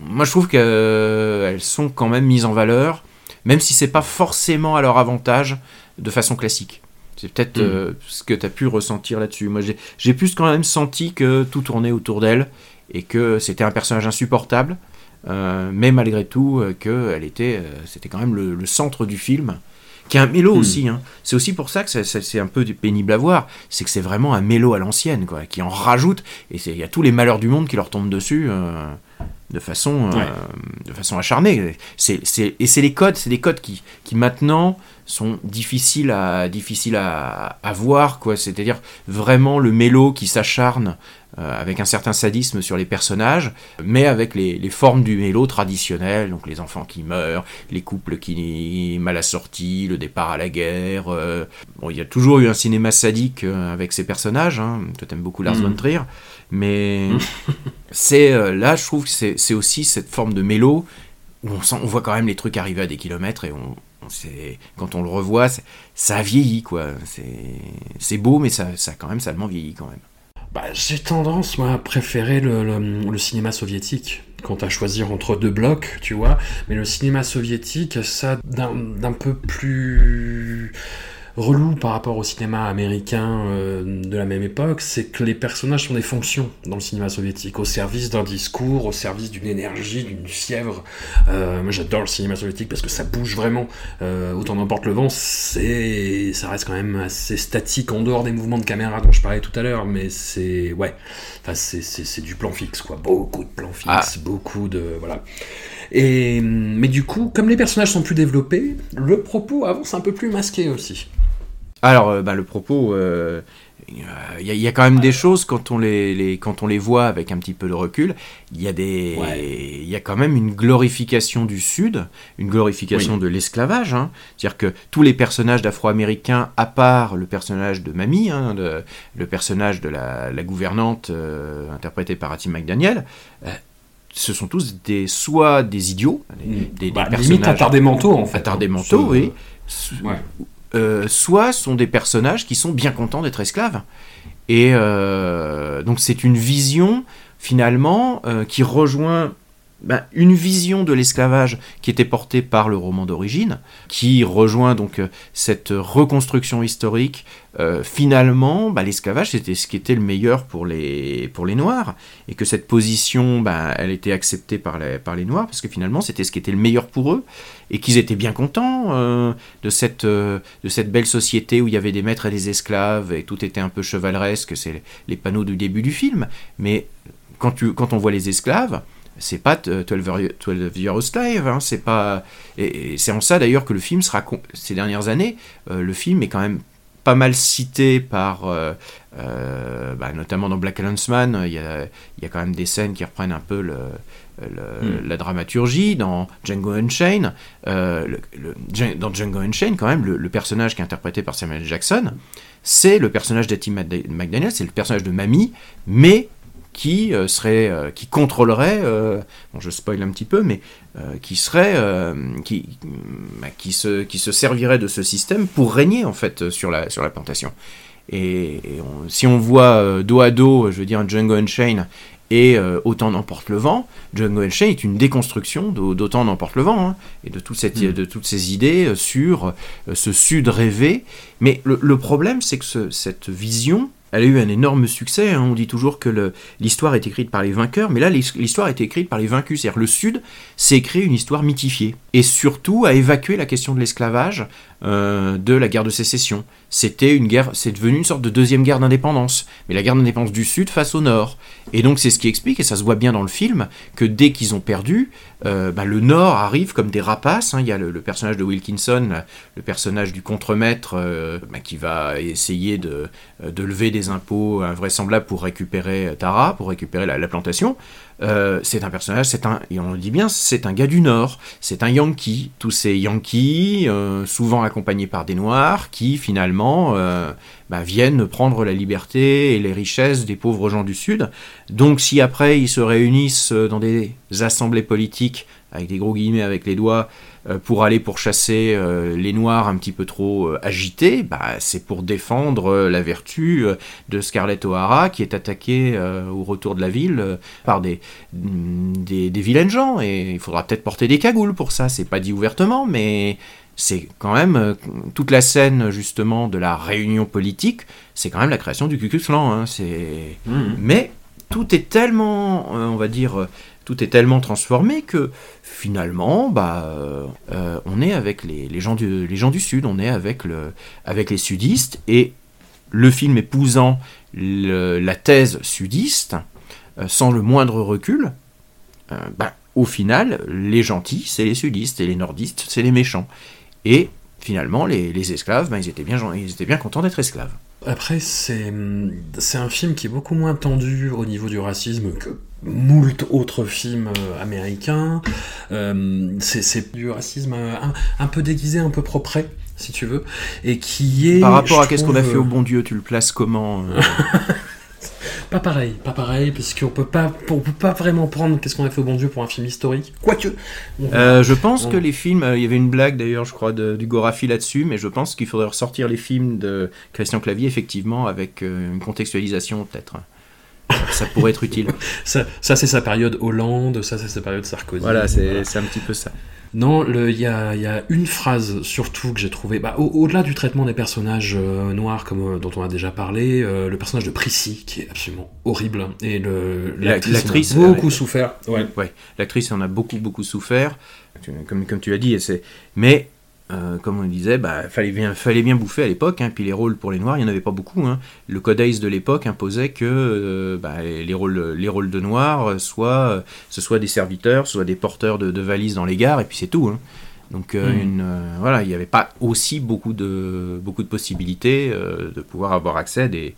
moi je trouve qu'elles sont quand même mises en valeur, même si c'est pas forcément à leur avantage de façon classique. C'est peut-être mm. euh, ce que tu as pu ressentir là-dessus. Moi, j'ai plus quand même senti que tout tournait autour d'elle et que c'était un personnage insupportable, euh, mais malgré tout, euh, que elle était, c'était quand même le, centre du film, qui est un mélo mm. aussi. Hein. C'est aussi pour ça que c'est un peu pénible à voir, c'est que c'est vraiment un mélo à l'ancienne, quoi, qui en rajoute, et il y a tous les malheurs du monde qui leur tombent dessus de façon, de façon acharnée. C'est, et c'est les codes, c'est des codes qui, qui maintenant sont difficiles à, difficiles à, à voir, quoi. C'est-à-dire vraiment le mélo qui s'acharne euh, avec un certain sadisme sur les personnages, mais avec les, les, formes du mélo traditionnel, donc les enfants qui meurent, les couples qui mal assortis, le départ à la guerre. Euh. Bon, il y a toujours eu un cinéma sadique euh, avec ces personnages. Hein. Toi, t'aimes beaucoup Lars mm. von Trier, mais c'est là, je trouve que c'est aussi cette forme de mélo où on, sent, on voit quand même les trucs arriver à des kilomètres et on, quand on le revoit, ça a vieilli, quoi. C'est beau, mais ça, ça quand même salement vieilli, quand même. Bah, j'ai tendance, moi, à préférer le, le, cinéma soviétique quand à choisir entre deux blocs, tu vois. Mais le cinéma soviétique, ça d'un peu plus relou par rapport au cinéma américain euh, de la même époque, c'est que les personnages sont des fonctions dans le cinéma soviétique, au service d'un discours, au service d'une énergie, d'une fièvre. Euh, moi j'adore le cinéma soviétique parce que ça bouge vraiment. Euh, autant n'importe le vent, c'est, ça reste quand même assez statique en dehors des mouvements de caméra dont je parlais tout à l'heure, mais c'est, ouais, enfin c'est, c'est, du plan fixe quoi, beaucoup de plans fixes, ah. beaucoup de, voilà. Et, mais du coup, comme les personnages sont plus développés, le propos avance un peu plus masqué aussi. Alors, euh, bah, le propos, euh, il y, a quand même des choses quand on les, les- quand on les voit avec un petit peu de recul. Il y a des, Ouais. il y a quand même une glorification du Sud, une glorification de l'esclavage. hein. C'est-à-dire que tous les personnages d'Afro-Américains, à part le personnage de Mamie, hein, de- le personnage de la, la gouvernante euh, interprétée par Hattie McDaniel. euh, ce sont tous des, soit des idiots, des, des- des Bah, personnages attardés mentaux en fait. attardés hein. mentaux, oui. Ouais. Euh, soit sont des personnages qui sont bien contents d'être esclaves. Et euh, donc c'est une vision finalement euh, qui rejoint ben, une vision de l'esclavage qui était portée par le roman d'origine, qui rejoint donc euh, cette reconstruction historique. Euh, finalement, ben, l'esclavage c'était ce qui était le meilleur pour les, pour les Noirs, et que cette position, ben, elle était acceptée par les, par les Noirs, parce que finalement c'était ce qui était le meilleur pour eux, et qu'ils étaient bien contents euh, de, cette, de cette belle société où il y avait des maîtres et des esclaves, et tout était un peu chevaleresque, c'est les panneaux du début du film, mais quand, tu, quand on voit les esclaves, c'est pas t- 12 year- 12 Year a Slave, hein, c'est pas. Et, et c'est en ça d'ailleurs que le film sera. con- Ces dernières années, euh, le film est quand même pas mal cité par. euh, euh, bah, notamment dans Black Landsman, il y a, il y a quand même des scènes qui reprennent un peu le, le- la dramaturgie. Dans Django Unchained, euh, le- dans Django Unchained, quand même, le, personnage qui est interprété par Samuel Jackson, c'est le personnage Mad- McDaniel, c'est le personnage de Mamie, mais qui euh, serait, euh, qui contrôlerait, euh, bon, je spoil un petit peu, mais qui serait, qui, bah, qui se, qui se servirait de ce système pour régner en fait sur la, sur la plantation. Et, et on- si on voit dos à dos, je veux dire, Django Unchained et euh, Autant n'emporte le vent, Django Unchained est une déconstruction d'Au- d'Autant n'emporte le vent, hein, et de, toute cette, Mm. de toutes ces idées sur ce sud rêvé. Mais le, le problème, c'est que ce- cette vision, elle a eu un énorme succès. hein. On dit toujours que l'histoire est écrite par les vainqueurs, mais là, l'his- l'histoire est écrite par les vaincus. C'est-à-dire le Sud s'est créé une histoire mythifiée. Et surtout, a évacué la question de l'esclavage euh, de la guerre de sécession. C'était une guerre, c'est devenu une sorte de deuxième guerre d'indépendance. Mais la guerre d'indépendance du Sud face au Nord. Et donc, c'est ce qui explique, et ça se voit bien dans le film, que dès qu'ils ont perdu, euh, bah, le Nord arrive comme des rapaces. hein. Il y a le, personnage de Wilkinson, le personnage du contremaître, euh, bah, qui va essayer de, de lever des impôts invraisemblables pour récupérer Tara, pour récupérer la plantation. Euh, c'est un personnage, c'est un, et on le dit bien, c'est un gars du Nord, c'est un Yankee. Tous ces Yankees, euh, souvent accompagnés par des Noirs, qui finalement euh, bah, viennent prendre la liberté et les richesses des pauvres gens du Sud. Donc si après ils se réunissent dans des assemblées politiques, avec des gros guillemets avec les doigts, pour aller pourchasser euh, les Noirs un petit peu trop euh, agités, bah, c'est pour défendre euh, la vertu euh, de Scarlett O'Hara qui est attaquée euh, au retour de la ville euh, par des, mm, des, des vilaines gens. Et il faudra peut-être porter des cagoules pour ça. C'est pas dit ouvertement, mais c'est quand même euh, toute la scène justement de la réunion politique. C'est quand même la création du Ku Klux Klan. hein. C'est Mhm. mais tout est tellement, euh, on va dire, euh, tout est tellement transformé que finalement, bah, euh, euh, on est avec les, gens du, Sud, on est avec, le, avec les sudistes, et le film épousant la thèse sudiste, euh, sans le moindre recul, bah, au final, les gentils, c'est les sudistes, et les nordistes, c'est les méchants. Et finalement, les, esclaves, bah, ils, étaient bien, ils étaient bien contents d'être esclaves. Après, c'est c'est un film qui est beaucoup moins tendu au niveau du racisme que moult autres films euh, américains. Euh, c'est- du racisme euh, un, un peu déguisé, un peu propre, si tu veux, et qui est... Par rapport à qu'est-ce qu'on a fait au bon Dieu, tu le places comment Pas pareil, pas pareil, parce qu'on peut pas, on peut pas vraiment prendre qu'est-ce qu'on a fait au bon Dieu pour un film historique. Quoique. Euh, je pense On- que les films, il y avait une blague d'ailleurs, je crois, de- du Gorafi là-dessus, mais je pense qu'il faudrait ressortir les films de Christian Clavier, effectivement, avec une contextualisation peut-être. Ça pourrait être utile. Ça, ça, c'est sa période Hollande, ça c'est sa période Sarkozy. voilà, c'est un petit peu ça. Non, il y a, il y a une phrase surtout que j'ai trouvé, bah, au- au-delà du traitement des personnages euh, noirs comme euh, dont on a déjà parlé, euh, le personnage de Prissy qui est absolument horrible et le La- l'actrice a beaucoup ouais. souffert. Ouais. Ouais, l'actrice en a beaucoup beaucoup souffert, comme, comme tu l'as dit, et mais euh, comme on disait, bah, fallait bien, fallait bien bouffer à l'époque. Hein, puis les rôles pour les noirs, il n'y en avait pas beaucoup. Hein. Le codex de l'époque imposait que euh, bah, les, rôles, les rôles de noirs, soit ce soit des serviteurs, soit des porteurs de, valises dans les gares, et puis c'est tout. Hein. Donc euh, une, voilà, il n'y avait pas aussi beaucoup de, beaucoup de possibilités de pouvoir avoir accès des,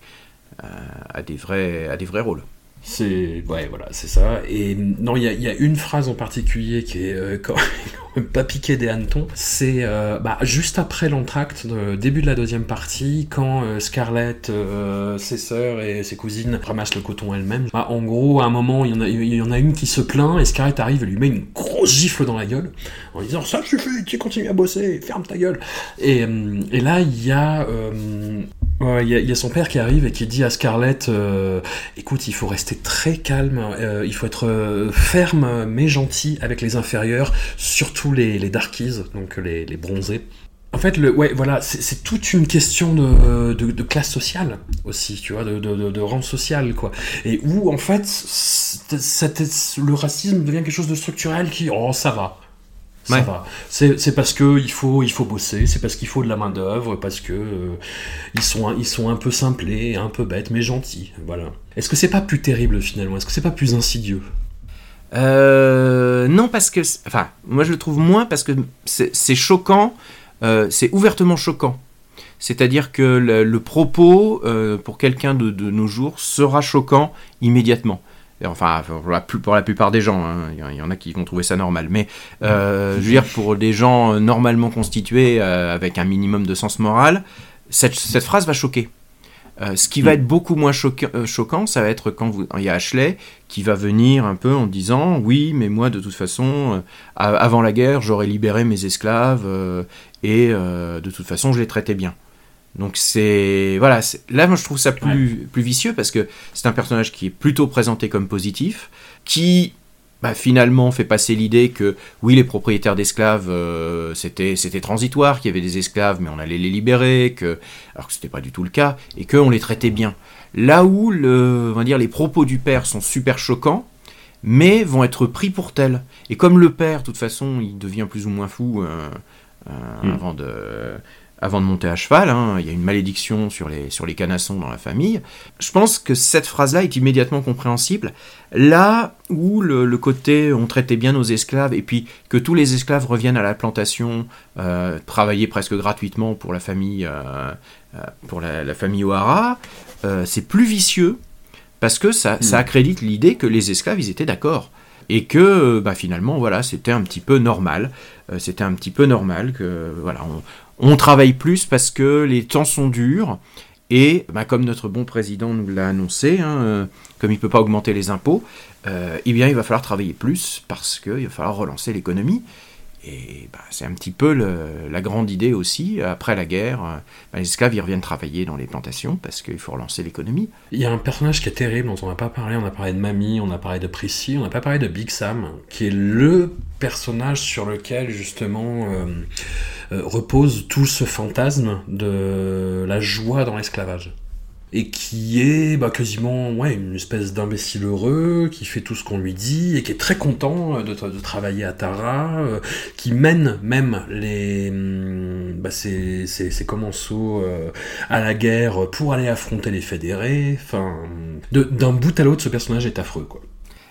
à, des vrais, à des vrais rôles. C'est ouais voilà c'est ça. Et non il y a, une phrase en particulier qui est euh, quand, même pas piqué des hannetons. C'est euh, bah, juste après l'entracte début de la deuxième partie quand euh, Scarlett ses sœurs et ses cousines ramassent le coton elles-mêmes bah, en gros à un moment il y en a y en a une qui se plaint et Scarlett arrive et lui met une grosse gifle dans la gueule en disant ça suffit tu continues à bosser ferme ta gueule! Et, et là il y a il y, a son père qui arrive et qui dit à Scarlett euh, Écoute, il faut rester très calme, euh, il faut être euh, ferme mais gentil avec les inférieurs, surtout les, les darkies, donc les, les bronzés. En fait, le, ouais, voilà, c'est toute une question de, de, classe sociale aussi, tu vois, de, de, rang social, quoi. Et où, en fait, le racisme devient quelque chose de structurel qui, oh, ça va, ça va. C'est parce que il faut, il faut bosser, c'est parce qu'il faut de la main d'œuvre, parce que euh, ils sont, ils sont un peu simplés, un peu bêtes, mais gentils. Voilà. Est-ce que c'est pas plus terrible finalement? Est-ce que c'est pas plus insidieux? Euh, Non, parce que, enfin, moi je le trouve moins parce que c'est choquant, euh, c'est ouvertement choquant. C'est-à-dire que le, propos, pour quelqu'un de, de, nos jours, sera choquant immédiatement. Enfin, pour la, pour la plupart des gens, hein. il y en a qui vont trouver ça normal. Mais euh, je veux dire, pour des gens euh, normalement constitués, euh, avec un minimum de sens moral, cette, cette phrase va choquer. ce qui va mm. être beaucoup moins choquant, ça va être quand vous, il y a Ashley qui va venir un peu en disant oui, mais moi de toute façon, avant la guerre, j'aurais libéré mes esclaves et de toute façon, je les traitais bien. Donc c'est voilà, là moi je trouve ça plus, plus vicieux parce que c'est un personnage qui est plutôt présenté comme positif, qui bah, finalement fait passer l'idée que oui les propriétaires d'esclaves euh, c'était c'était transitoire, qu'il y avait des esclaves mais on allait les libérer, que alors que c'était pas du tout le cas et qu'on les traitait bien. Là où le, on va dire les propos du père sont super choquants, mais vont être pris pour tels. Et comme le père, de toute façon, il devient plus ou moins fou euh, euh, hmm. avant de avant de monter à cheval, hein, il y a une malédiction sur les, sur les canassons dans la famille. Je pense que cette phrase-là est immédiatement compréhensible. Là où le, côté on traitait bien nos esclaves et puis que tous les esclaves reviennent à la plantation, euh, travailler presque gratuitement pour la famille, euh, euh, pour la, famille O'Hara, c'est plus vicieux parce que ça, ça hmm. accrédite l'idée que les esclaves ils étaient d'accord et que bah, finalement voilà c'était un petit peu normal c'était un petit peu normal que voilà on, on travaille plus parce que les temps sont durs et bah, comme notre bon président nous l'a annoncé, hein, euh, comme il ne peut pas augmenter les impôts, euh, eh bien il va falloir travailler plus parce qu'il va falloir relancer l'économie. Et bah, c'est un petit peu la grande idée aussi. Après la guerre, euh, bah, les esclaves ils reviennent travailler dans les plantations parce qu'il faut relancer l'économie. Il y a un personnage qui est terrible dont on n'a pas parlé. On a parlé de Mamie, on a parlé de Prissy, on n'a pas parlé de Big Sam, qui est le personnage sur lequel justement euh, euh, repose tout ce fantasme de la joie dans l'esclavage et qui est bah, quasiment ouais, une espèce d'imbécile heureux, qui fait tout ce qu'on lui dit, et qui est très content de, de travailler à Tara, euh, qui mène même les, hum, bah, ses, ses, commensaux euh, à la guerre pour aller affronter les fédérés. Enfin, d'un bout à l'autre, ce personnage est affreux, quoi.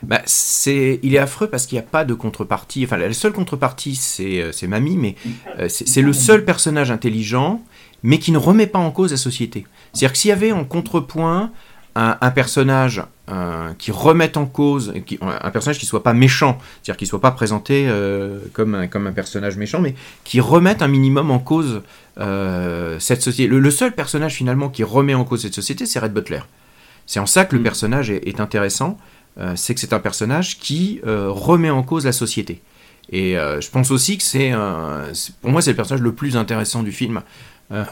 Bah, c'est, il est affreux parce qu'il n'y a pas de contrepartie. Enfin, la seule contrepartie, c'est, euh, c'est Mamie, mais c'est le seul personnage intelligent, mais qui ne remet pas en cause la société. C'est-à-dire que s'il y avait en contrepoint un, personnage euh, qui remette en cause, un personnage qui soit pas méchant, c'est-à-dire qui soit pas présenté euh, comme, un, comme un personnage méchant, mais qui remette un minimum en cause euh, cette société. Le, seul personnage finalement qui remet en cause cette société, c'est Red Butler. C'est en ça que le mm. personnage est, intéressant, c'est que c'est un personnage qui remet en cause la société. Et je pense aussi que c'est, pour moi, c'est le personnage le plus intéressant du film. Euh,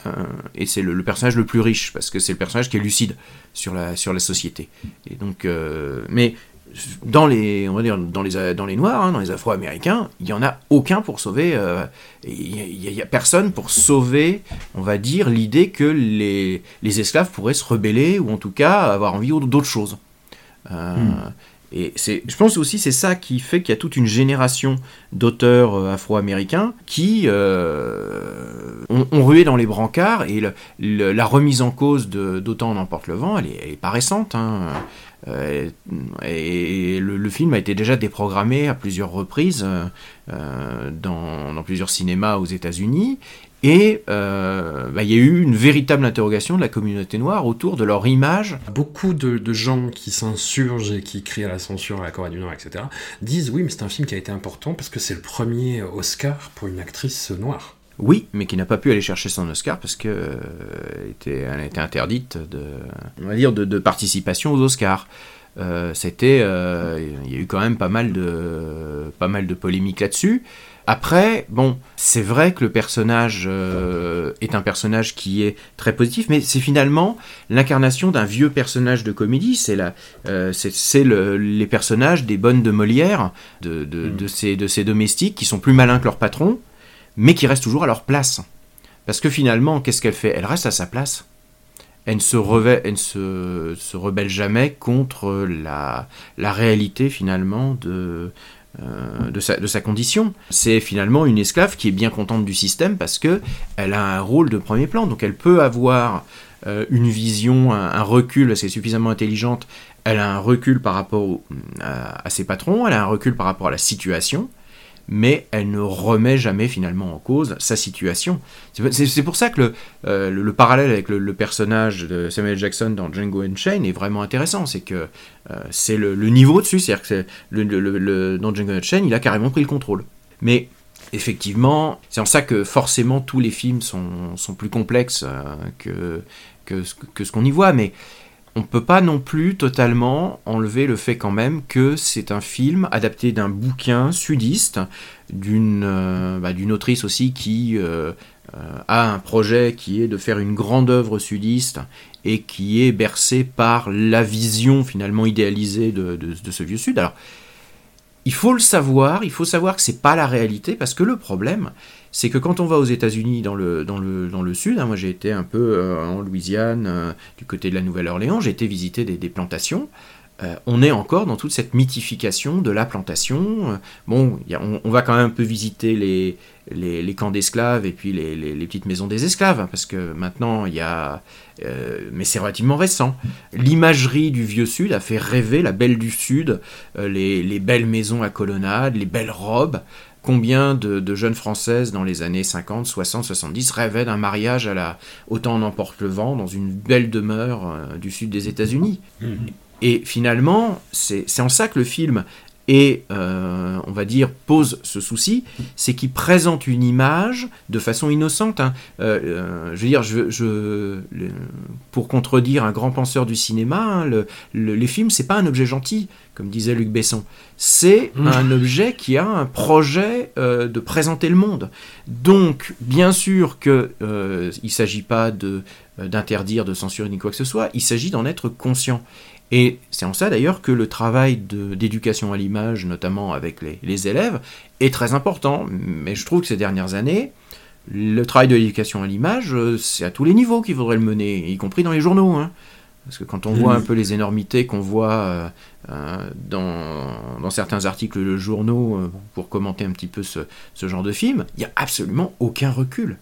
et c'est le, personnage le plus riche parce que c'est le personnage qui est lucide sur la, sur la société. Et donc, euh, mais dans les, on va dire, dans les, dans les Noirs, hein, dans les Afro-Américains, il n'y en a aucun pour sauver. Euh, il n'y a, personne pour sauver, on va dire, l'idée que les, les, esclaves pourraient se rebeller ou en tout cas avoir envie d'autres choses. Hmm. Et je pense aussi c'est ça qui fait qu'il y a toute une génération d'auteurs euh, afro-américains qui euh, ont, rué dans les brancards et la remise en cause de, d'Autant en emporte le vent, elle est, pas récente. hein. Euh, et le, film a été déjà déprogrammé à plusieurs reprises dans plusieurs cinémas aux États-Unis. Et euh, bah, il y a eu une véritable interrogation de la communauté noire autour de leur image. Beaucoup de, de gens qui s'insurgent et qui crient à la censure à la Corée du Nord, etc., disent oui, mais c'est un film qui a été important parce que c'est le premier Oscar pour une actrice noire. Oui, mais qui n'a pas pu aller chercher son Oscar parce que euh, était, elle a été interdite de, on va dire, de, de participation aux Oscars. Euh, C'était, euh, il y a eu quand même pas mal de, pas mal de polémiques là-dessus. Après, bon, c'est vrai que le personnage euh, est un personnage qui est très positif, mais c'est finalement l'incarnation d'un vieux personnage de comédie. C'est la, euh, le- les personnages des bonnes de Molière, de, de, de ces, de ces domestiques qui sont plus malins que leur patron, mais qui restent toujours à leur place. Parce que finalement, qu'est-ce qu'elle fait? Elle reste à sa place. Elle ne se, revêt, elle ne se, se rebelle jamais contre la, la réalité finalement de, euh, de, sa, condition. C'est finalement une esclave qui est bien contente du système parce que elle a un rôle de premier plan. Donc elle peut avoir euh, une vision, un, recul, parce qu'elle est suffisamment intelligente, elle a un recul par rapport à ses patrons, elle a un recul par rapport à la situation, mais elle ne remet jamais finalement en cause sa situation. C'est pour ça que le, euh, le, le parallèle avec le, personnage de Samuel Jackson dans Django Unchained est vraiment intéressant. C'est que euh, c'est le, niveau dessus, c'est-à-dire que dans Django Unchained, il a carrément pris le contrôle. Mais effectivement, c'est en ça que forcément tous les films sont, sont plus complexes euh, que, que, que ce qu'on y voit, mais on ne peut pas non plus totalement enlever le fait quand même que c'est un film adapté d'un bouquin sudiste, d'une euh, bah, autrice aussi qui euh, euh, a un projet qui est de faire une grande œuvre sudiste et qui est bercée par la vision finalement idéalisée de ce vieux sud. Alors, il faut le savoir, il faut savoir que c'est pas la réalité parce que le problème, c'est que quand on va aux États-Unis dans le, dans, le, dans le sud, hein, moi j'ai été un peu euh, en Louisiane, euh, du côté de la Nouvelle-Orléans, j'ai été visiter des, des plantations. Euh, on est encore dans toute cette mythification de la plantation. Bon, on, va quand même un peu visiter les, les, les camps d'esclaves et puis les, les- petites maisons des esclaves, hein, parce que maintenant il y a. mais c'est relativement récent. L'imagerie du vieux Sud a fait rêver la belle du Sud, les belles maisons à colonnades, les belles robes. Combien de, de jeunes françaises dans les années 50, 60, 70 rêvaient d'un mariage à la autant en emporte le vent dans une belle demeure euh, du sud des États-Unis. Et finalement, c'est c'est en ça que le film et euh, on va dire pose ce souci, c'est qu'il présente une image de façon innocente. hein. Euh, euh, je veux dire, je, je- le- pour contredire un grand penseur du cinéma, hein, le- le- les films c'est pas un objet gentil, comme disait Luc Besson. C'est Mm. un objet qui a un projet euh, de présenter le monde. Donc, bien sûr que euh, il s'agit pas de d'interdire, de censurer ni quoi que ce soit. Il s'agit d'en être conscient. Et c'est en ça d'ailleurs que le travail d'éducation à l'image, notamment avec les, les élèves, est très important. Mais je trouve que ces dernières années, le travail de l'éducation à l'image, euh, c'est à tous les niveaux qu'il faudrait le mener, y compris dans les journaux. hein. Parce que quand on voit un peu les énormités qu'on voit euh, euh, dans, dans certains articles de journaux euh, pour commenter un petit peu ce, ce genre de film, il n'y a absolument aucun recul.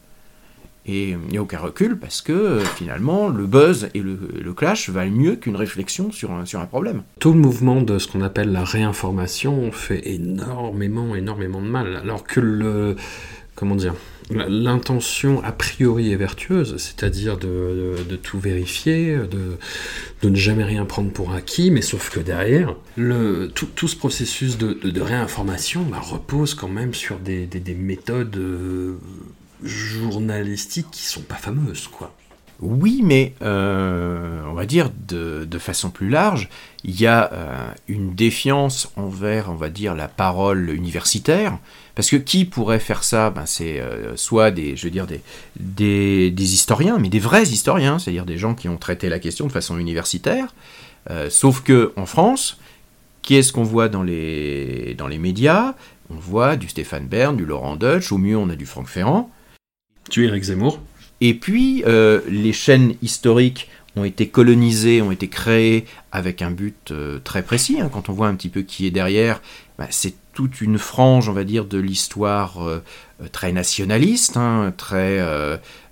Et il n'y a aucun recul parce que euh, finalement le buzz et le, clash valent mieux qu'une réflexion sur un, problème. Tout le mouvement de ce qu'on appelle la réinformation fait énormément, énormément de mal. Alors que le. Comment dire L'intention a priori est vertueuse, c'est-à-dire de, tout vérifier, de, ne jamais rien prendre pour acquis, mais sauf que derrière, tout, ce processus de, réinformation bah, repose quand même sur des méthodes euh, journalistiques qui sont pas fameuses, quoi. Oui, mais euh, on va dire de, de façon plus large, il y a euh, une défiance envers, on va dire, la parole universitaire. Parce que qui pourrait faire ça? Ben, C'est euh, soit des, je veux dire, des, des, des historiens, mais des vrais historiens, c'est-à-dire des gens qui ont traité la question de façon universitaire. Sauf que en France, qui est-ce qu'on voit dans les, dans les médias? On voit du Stéphane Bern, du Laurent Deutsch, au mieux on a du Franck Ferrand. Tu es Eric Zemmour Et puis, euh, les chaînes historiques ont été colonisés, ont été créés avec un but euh, très précis. hein. Quand on voit un petit peu qui est derrière, bah, c'est toute une frange, on va dire, de l'histoire euh, très nationaliste, hein, très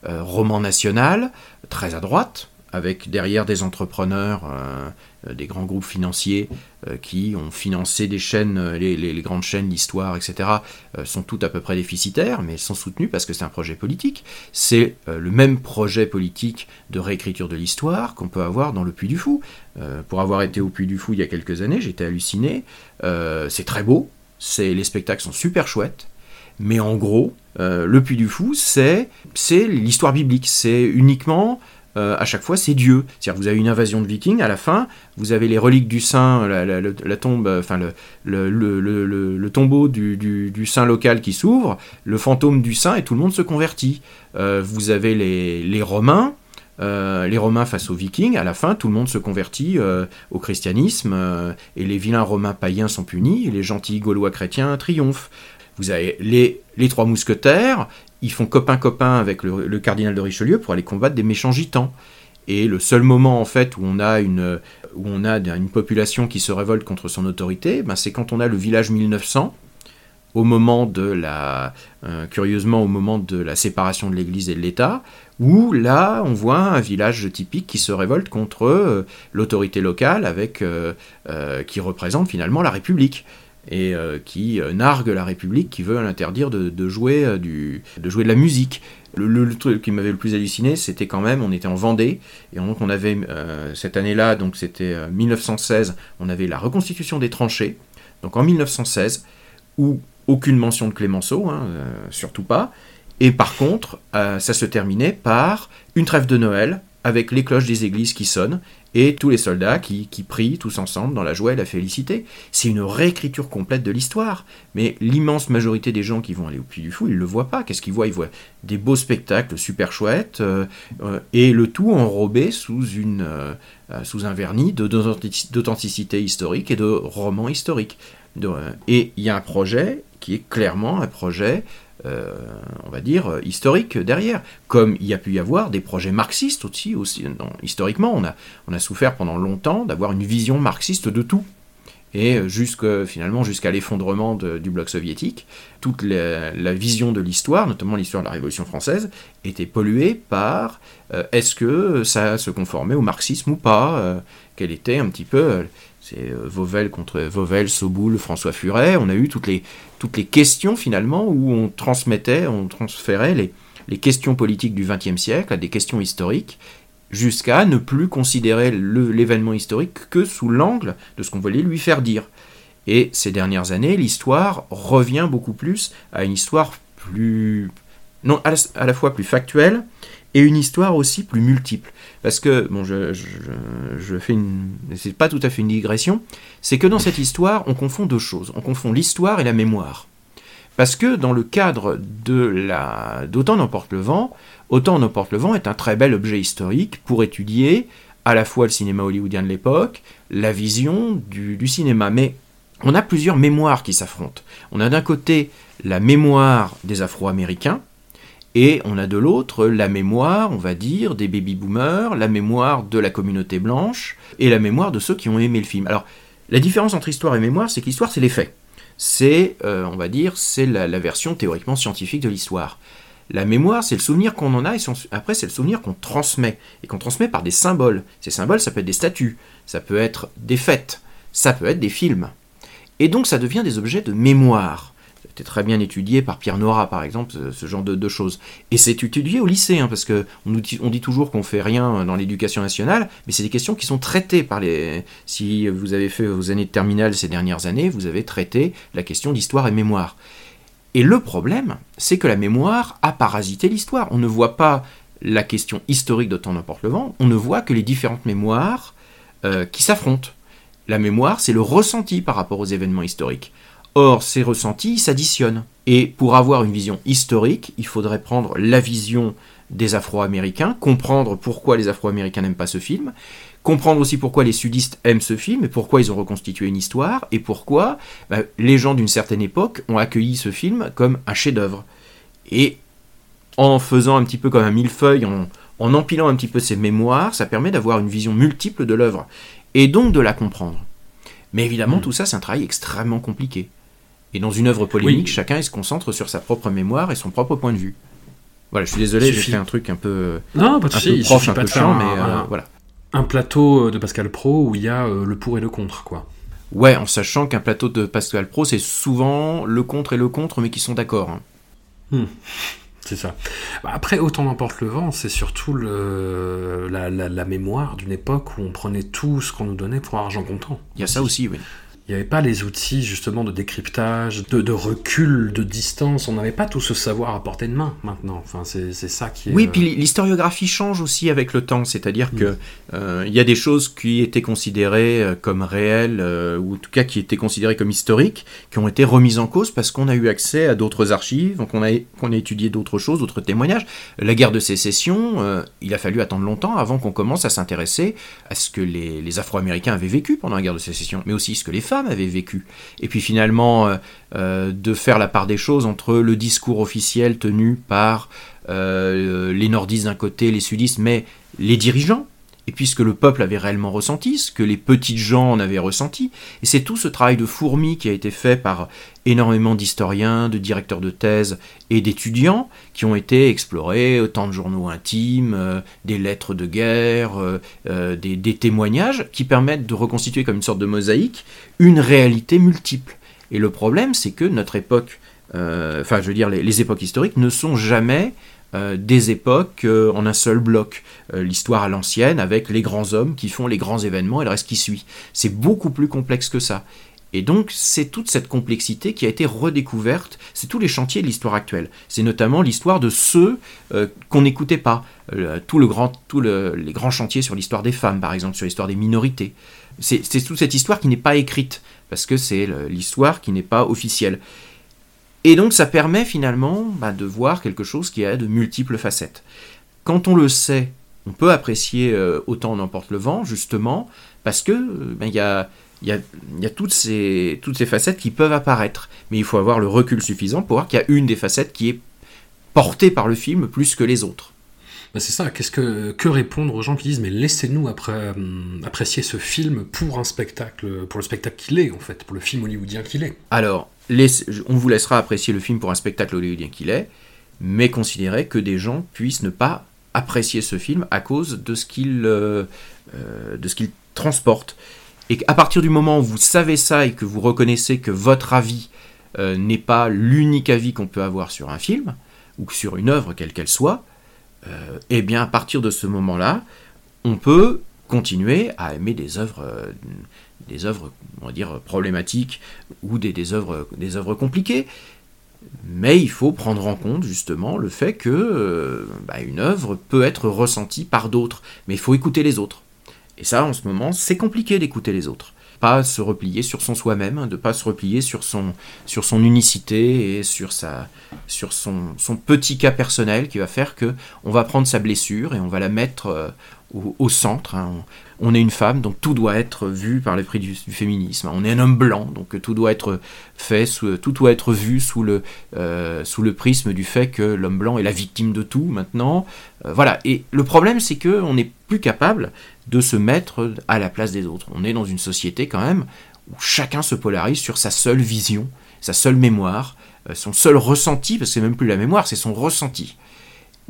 roman national, très à droite, avec derrière des entrepreneurs, euh, euh, des grands groupes financiers euh, qui ont financé des chaînes, les, grandes chaînes d'histoire, etc., sont toutes à peu près déficitaires, mais elles sont soutenues parce que c'est un projet politique. C'est le même projet politique de réécriture de l'histoire qu'on peut avoir dans Le Puy du Fou. Pour avoir été au Puy du Fou il y a quelques années, j'étais halluciné. C'est très beau, c'est les spectacles sont super chouettes, mais en gros, Le Puy du Fou, c'est c'est l'histoire biblique. C'est uniquement euh, à chaque fois, c'est Dieu. C'est-à-dire vous avez une invasion de vikings, à la fin, vous avez les reliques du saint, la, tombe, euh, enfin le, le, le- tombeau du, saint local qui s'ouvre, le fantôme du saint, et tout le monde se convertit. Euh, vous avez les, Romains, les Romains face aux Vikings, à la fin, tout le monde se convertit au christianisme, et les vilains Romains païens sont punis, et les gentils Gaulois chrétiens triomphent. Vous avez les, les trois mousquetaires, ils font copain-copain avec le, cardinal de Richelieu pour aller combattre des méchants gitans. Et le seul moment en fait où on a une, où on a une population qui se révolte contre son autorité, ben, c'est quand on a le village 1900, au moment de la, euh, curieusement au moment de la séparation de l'Église et de l'État, où là on voit un village typique qui se révolte contre euh, l'autorité locale, avec euh, qui représente finalement la République et euh, qui euh, nargue la République, qui veut l'interdire de, jouer euh, de jouer de la musique. Le, truc qui m'avait le plus halluciné, c'était quand même, on était en Vendée, et donc on avait cette année-là, donc c'était euh, 1916, on avait la reconstitution des tranchées, donc en 1916, où aucune mention de Clémenceau, hein, surtout pas, et par contre, ça se terminait par une trêve de Noël, avec les cloches des églises qui sonnent, et tous les soldats qui, prient tous ensemble dans la joie et la félicité. C'est une réécriture complète de l'histoire. Mais l'immense majorité des gens qui vont aller au Puy du Fou, ils ne le voient pas. Qu'est-ce qu'ils voient? Ils voient des beaux spectacles super chouettes, euh, euh, et le tout enrobé sous, une, euh, sous un vernis d'authenticité historique et de roman historique. Et il y a un projet qui est clairement un projet euh, on va dire, euh, historique derrière. Comme il y a pu y avoir des projets marxistes aussi, historiquement, on a, souffert pendant longtemps d'avoir une vision marxiste de tout. Et jusque, finalement, jusqu'à l'effondrement du bloc soviétique, toute la, vision de l'histoire, notamment l'histoire de la Révolution française, était polluée par euh, est-ce que ça se conformait au marxisme ou pas euh, Quel était un petit peu c'est euh, Vauvel contre Vauvel, Soboul, François Furet. On a eu toutes les, questions finalement où on transmettait, on transférait les, questions politiques du XXe siècle à des questions historiques, jusqu'à ne plus considérer l'événement historique que sous l'angle de ce qu'on voulait lui faire dire. Et ces dernières années, l'histoire revient beaucoup plus à une histoire plus, non, à la fois plus factuelle et une histoire aussi plus multiple. Parce que, bon, je, fais une. C'est pas tout à fait une digression, c'est que dans cette histoire, on confond deux choses. On confond l'histoire et la mémoire. Parce que dans le cadre de la d'Autant n'emporte le vent, Autant n'emporte le vent est un très bel objet historique pour étudier à la fois le cinéma hollywoodien de l'époque, la vision du cinéma. Mais on a plusieurs mémoires qui s'affrontent. On a d'un côté la mémoire des Afro-Américains, et on a de l'autre la mémoire, on va dire, des baby-boomers, la mémoire de la communauté blanche, et la mémoire de ceux qui ont aimé le film. Alors, la différence entre histoire et mémoire, c'est que l'histoire, c'est les faits. C'est, euh, on va dire, c'est la, version théoriquement scientifique de l'histoire. La mémoire, c'est le souvenir qu'on en a, et après, c'est le souvenir qu'on transmet, et qu'on transmet par des symboles. Ces symboles, ça peut être des statues, ça peut être des fêtes, ça peut être des films. Et donc, ça devient des objets de mémoire. C'était très bien étudié par Pierre Nora, par exemple, ce, genre de, choses. Et c'est étudié au lycée, hein, parce que on, dit, toujours qu'on fait rien dans l'éducation nationale, mais c'est des questions qui sont traitées par les. Si vous avez fait vos années de terminale ces dernières années, vous avez traité la question d'histoire et mémoire. Et le problème, c'est que la mémoire a parasité l'histoire. On ne voit pas la question historique de temps n'importe le vent, on ne voit que les différentes mémoires euh, qui s'affrontent. La mémoire, c'est le ressenti par rapport aux événements historiques. Or, ces ressentis s'additionnent. Et pour avoir une vision historique, il faudrait prendre la vision des Afro-Américains, comprendre pourquoi les Afro-Américains n'aiment pas ce film, comprendre aussi pourquoi les sudistes aiment ce film et pourquoi ils ont reconstitué une histoire et pourquoi bah, les gens d'une certaine époque ont accueilli ce film comme un chef-d'œuvre. Et en faisant un petit peu comme un millefeuille, en, en empilant un petit peu ses mémoires, ça permet d'avoir une vision multiple de l'œuvre, et donc de la comprendre. Mais évidemment, Mm. tout ça, c'est un travail extrêmement compliqué. Et dans une œuvre polémique, Oui. chacun il se concentre sur sa propre mémoire et son propre point de vue. Voilà, je suis désolé, j'ai fait un truc un peu, Non, pas un de peu prof, suffit un peu chiant, un, mais euh, un- voilà. un plateau de Pascal Pro où il y a euh, le pour et le contre, quoi. Ouais, en sachant qu'un plateau de Pascal Pro, c'est souvent le contre et le contre, mais qui sont d'accord. hein. C'est ça. Bah, après, autant n'emporte le vent, c'est surtout le, la, la- la mémoire d'une époque où on prenait tout ce qu'on nous donnait pour argent comptant. Il y a ça aussi, oui. Il n'y avait pas les outils justement de décryptage, de, de recul, de distance. On n'avait pas tout ce savoir à portée de main maintenant. Enfin, c'est ça qui est. Oui, euh, puis l'historiographie change aussi avec le temps, c'est-à-dire Mm. que euh, il y a des choses qui étaient considérées euh, comme réelles, euh, ou en tout cas qui étaient considérées comme historiques, qui ont été remises en cause parce qu'on a eu accès à d'autres archives, donc on a, qu'on a étudié d'autres choses, d'autres témoignages. La guerre de sécession, euh, il a fallu attendre longtemps avant qu'on commence à s'intéresser à ce que les, les Afro-Américains avaient vécu pendant la guerre de sécession, mais aussi ce que les femmes avaient vécu. Et puis finalement, euh, euh, de faire la part des choses entre le discours officiel tenu par euh, les nordistes d'un côté, les sudistes, mais les dirigeants, et puis ce que le peuple avait réellement ressenti, ce que les petites gens en avaient ressenti. Et c'est tout ce travail de fourmi qui a été fait par énormément d'historiens, de directeurs de thèse et d'étudiants qui ont été explorés, autant de journaux intimes, euh, des lettres de guerre, euh, euh, des, témoignages qui permettent de reconstituer comme une sorte de mosaïque une réalité multiple. Et le problème, c'est que notre époque, enfin je veux dire les époques historiques ne sont jamais euh, des époques euh, en un seul bloc. Euh, L'histoire à l'ancienne avec les grands hommes qui font les grands événements et le reste qui suit. C'est beaucoup plus complexe que ça. Et donc c'est toute cette complexité qui a été redécouverte, c'est tous les chantiers de l'histoire actuelle. C'est notamment l'histoire de ceux qu'on n'écoutait pas. Tout le grand, tout le- les grands chantiers sur l'histoire des femmes, par exemple, sur l'histoire des minorités. C'est toute cette histoire qui n'est pas écrite, parce que c'est l'histoire qui n'est pas officielle. Et donc ça permet finalement bah, de voir quelque chose qui a de multiples facettes. Quand on le sait, on peut apprécier euh, autant n'emporte le vent, justement, parce que euh, ben, il y a, il y a, il y a toutes, ces, toutes ces facettes qui peuvent apparaître. Mais il faut avoir le recul suffisant pour voir qu'il y a une des facettes qui est portée par le film plus que les autres. bah, c'est ça. Qu'est-ce que que répondre aux gens qui disent mais laissez-nous après, apprécier ce film pour un spectacle, pour le spectacle qu'il est en fait, pour le film hollywoodien qu'il est? Alors, on vous laissera apprécier le film pour un spectacle hollywoodien qu'il est, mais considérez que des gens puissent ne pas apprécier ce film à cause de ce qu'il euh, euh, transporte. Et qu'à partir du moment où vous savez ça et que vous reconnaissez que votre avis euh, n'est pas l'unique avis qu'on peut avoir sur un film, ou sur une œuvre quelle qu'elle soit, eh bien à partir de ce moment-là, on peut continuer à aimer des œuvres, euh, des œuvres, on va dire, problématiques ou des, œuvres, des œuvres compliquées. Mais il faut prendre en compte justement le fait que euh, bah, une œuvre peut être ressentie par d'autres, mais il faut écouter les autres. Et ça, en ce moment, c'est compliqué d'écouter les autres. Pas se replier sur son soi-même, hein, de pas se replier sur son, sur son unicité et sur, sa, sur son, son petit cas personnel qui va faire que on va prendre sa blessure et on va la mettre euh, au, centre. hein. On, est une femme, donc tout doit être vu par l'esprit du, du féminisme. On est un homme blanc, donc tout doit être fait, sous- tout doit être vu sous le, euh, sous le prisme du fait que l'homme blanc est la victime de tout maintenant. Euh, voilà. Et le problème, c'est que on n'est plus capable de se mettre à la place des autres. On est dans une société quand même où chacun se polarise sur sa seule vision, sa seule mémoire, euh, son seul ressenti, parce que c'est même plus la mémoire, c'est son ressenti.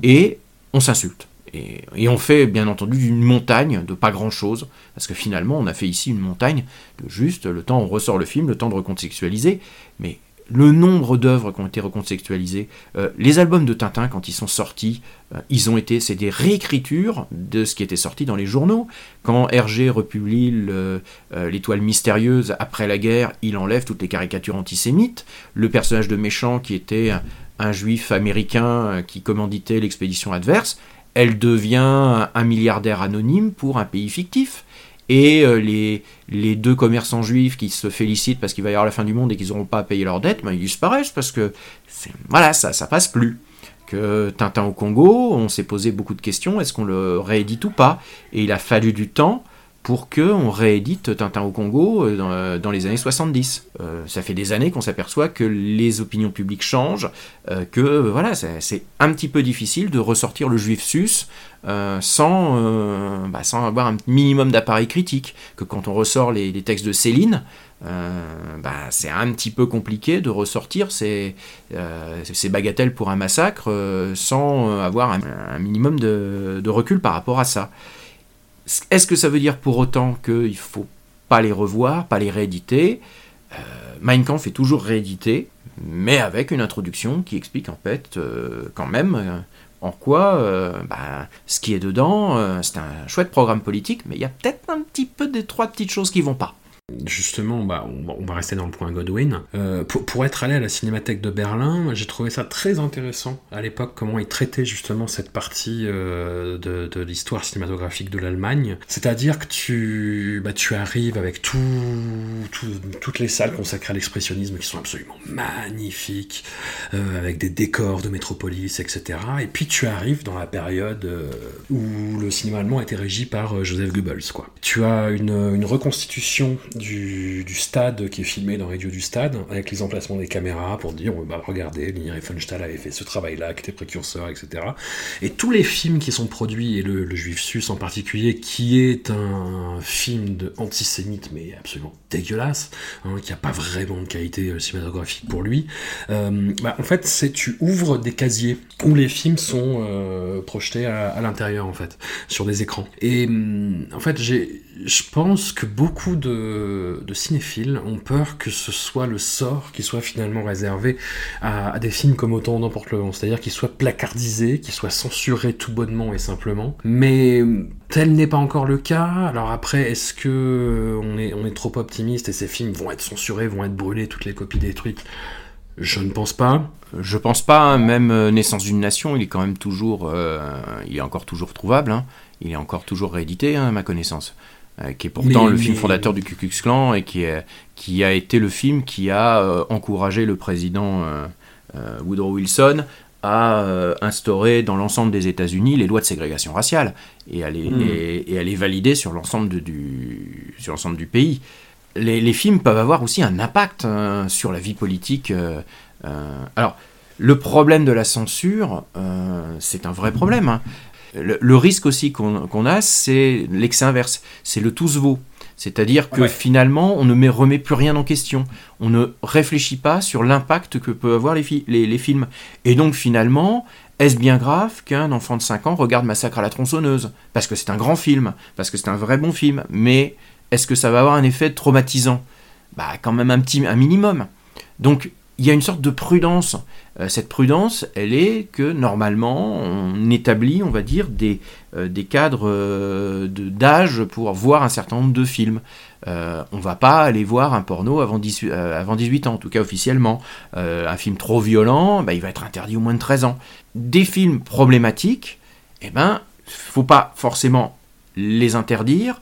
Et on s'insulte. Et, on fait bien entendu une montagne de pas grand chose, parce que finalement on a fait ici une montagne de juste le temps on ressort le film, le temps de recontextualiser, mais le nombre d'œuvres qui ont été recontextualisées, euh, les albums de Tintin quand ils sont sortis, euh, ils ont été, c'est des réécritures de ce qui était sorti dans les journaux. Quand Hergé republie euh, l'étoile mystérieuse après la guerre, il enlève toutes les caricatures antisémites. Le personnage de méchant qui était un, un juif américain qui commanditait l'expédition adverse, elle devient un milliardaire anonyme pour un pays fictif. Et euh, les, deux commerçants juifs qui se félicitent parce qu'il va y avoir la fin du monde et qu'ils n'auront pas à payer leurs dettes, ben, ils disparaissent parce que voilà, ça, ça passe plus. Que Tintin au Congo, on s'est posé beaucoup de questions, est-ce qu'on le réédite ou pas? Et il a fallu du temps pour qu'on réédite Tintin au Congo dans, dans les années 70. ça fait des années qu'on s'aperçoit que les opinions publiques changent, que voilà, c'est un petit peu difficile de ressortir le juif sus sans, bah, sans avoir un minimum d'appareil critique, que quand on ressort les, textes de Céline, euh, bah, c'est un petit peu compliqué de ressortir ces, euh, bagatelles pour un massacre euh, sans avoir un, minimum de, recul par rapport à ça. Est-ce que ça veut dire pour autant qu'il ne faut pas les revoir, pas les rééditer? Mein Kampf est toujours réédité, mais avec une introduction qui explique en fait quand même en quoi bah, ce qui est dedans, c'est un chouette programme politique, mais il y a peut-être un petit peu des trois petites choses qui vont pas justement, bah, on, va rester dans le point Godwin. Euh, pour, être allé à la Cinémathèque de Berlin, j'ai trouvé ça très intéressant à l'époque, comment ils traitaient justement cette partie euh, de, l'histoire cinématographique de l'Allemagne. C'est-à-dire que tu, bah, tu arrives avec tout, toutes les salles consacrées à l'expressionnisme qui sont absolument magnifiques, euh, avec des décors de métropolis, etc. Et puis tu arrives dans la période où le cinéma allemand était régi par Joseph Goebbels. Quoi. Tu as une, une reconstitution du, stade qui est filmé dans Radio du Stade, avec les emplacements des caméras pour dire bah, regardez, Lini Riefenstahl avait fait ce travail-là, qui était précurseur, etc. Et tous les films qui sont produits, et le, Juif Sus en particulier, qui est un film de antisémite, mais absolument dégueulasse, hein, qui n'a pas vraiment de qualité euh, cinématographique pour lui, euh, bah, en fait, c'est tu ouvres des casiers où les films sont euh, projetés à, l'intérieur, en fait, sur des écrans. Et hum, en fait, j'ai je pense que beaucoup de, cinéphiles ont peur que ce soit le sort qui soit finalement réservé à, des films comme Autant n'importe le vent, c'est-à-dire qu'ils soient placardisés, qu'ils soient censurés tout bonnement et simplement. Mais tel n'est pas encore le cas. Alors après, est-ce que on est, on est trop optimiste et ces films vont être censurés, vont être brûlés, toutes les copies détruites je ne pense pas. Je pense pas, hein. même euh, Naissance d'une nation, il est quand même toujours, euh, il est encore toujours trouvable, hein. il est encore toujours réédité, hein, à ma connaissance. Euh, qui est pourtant le film fondateur du Ku Klux Klan et qui, est, qui a été le film qui a euh, encouragé le président euh, Woodrow Wilson à instaurer dans l'ensemble des États-Unis les lois de ségrégation raciale et à les, et, à les valider sur l'ensemble du, sur l'ensemble du pays. Les, les, films peuvent avoir aussi un impact sur la vie politique. alors, le problème de la censure, c'est un vrai problème. Hein. Le, risque aussi qu'on a, c'est l'excès inverse, c'est le tous vaut. C'est-à-dire que finalement, on ne remet plus rien en question. On ne réfléchit pas sur l'impact que peuvent avoir les, films. Et donc finalement, est-ce bien grave qu'un enfant de 5 ans regarde Massacre à la tronçonneuse? Parce que c'est un grand film, parce que c'est un vrai bon film. Mais est-ce que ça va avoir un effet traumatisant? Bah quand même un petit un minimum. Donc il y a une sorte de prudence. Euh, cette prudence, elle est que normalement, on établit, on va dire, des, euh, des cadres euh, d'âge pour voir un certain nombre de films. on ne va pas aller voir un porno avant, 18, avant 18 ans, en tout cas officiellement. un film trop violent, bah, il va être interdit au moins de 13 ans. Des films problématiques, eh ben, faut pas forcément les interdire,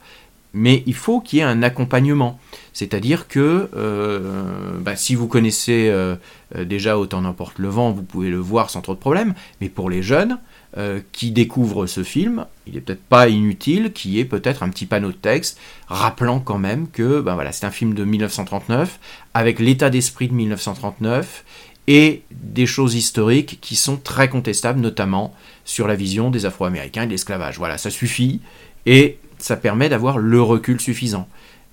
mais il faut qu'il y ait un accompagnement. C'est-à-dire que euh, bah, si vous connaissez euh, euh, déjà Autant n'importe le vent, vous pouvez le voir sans trop de problèmes, mais pour les jeunes qui découvrent ce film, il n'est peut-être pas inutile qu'il y ait peut-être un petit panneau de texte rappelant quand même que ben voilà, c'est un film de 1939, avec l'état d'esprit de 1939 et des choses historiques qui sont très contestables, notamment sur la vision des Afro-Américains et de l'esclavage. Voilà, ça suffit, et ça permet d'avoir le recul suffisant.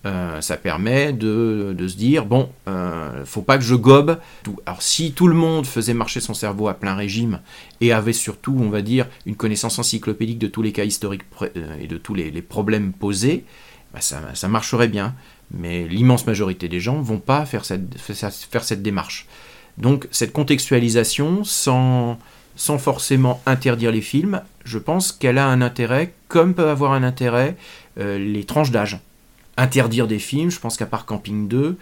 Euh, ça permet de, se dire bon, euh, faut pas que je gobe. Tout. Alors si tout le monde faisait marcher son cerveau à plein régime et avait surtout, on va dire, une connaissance encyclopédique de tous les cas historiques euh, et de tous les, problèmes posés, bah, ça, marcherait bien. Mais l'immense majorité des gens vont pas faire cette, faire cette démarche. Donc cette contextualisation, sans, sans forcément interdire les films, je pense qu'elle a un intérêt, comme peut avoir un intérêt euh, les tranches d'âge interdire des films, je pense qu'à part Camping 2,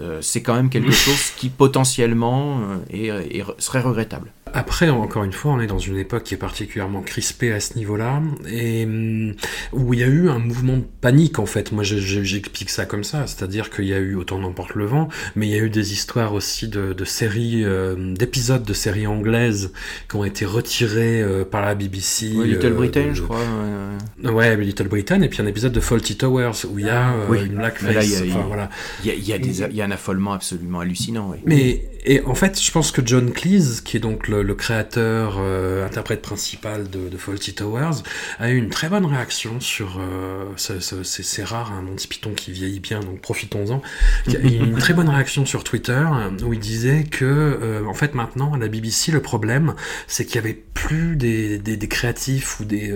euh, c'est quand même quelque chose qui potentiellement euh, serait regrettable. Après, encore une fois, on est dans une époque qui est particulièrement crispée à ce niveau-là, et hum, où il y a eu un mouvement de panique, en fait. Moi, je- je- j'explique ça comme ça, c'est-à-dire qu'il y a eu autant n'emporte le vent, mais il y a eu des histoires aussi de, de séries, euh, d'épisodes de séries anglaises qui ont été retirés euh, par la BBC. Ouais, Little euh, Britain, de- je crois. ouais, ouais. Ouais, Little Britain, et puis un épisode de Faulty Towers où il y a euh, Oui. une blackface. Il enfin, voilà. Il y a, il y a des- il y a un affolement absolument hallucinant. oui. Mais et en fait, je pense que John Cleese, qui est donc le, le créateur, euh, interprète principal de, de Faulty Towers, a eu une très bonne réaction sur. euh, ce- ce- c'est rare un Monty Python qui vieillit bien, donc profitons-en. Il a eu une très bonne réaction sur Twitter euh, où il disait que, en fait, maintenant à la BBC, le problème, c'est qu'il y avait plus des, créatifs ou des,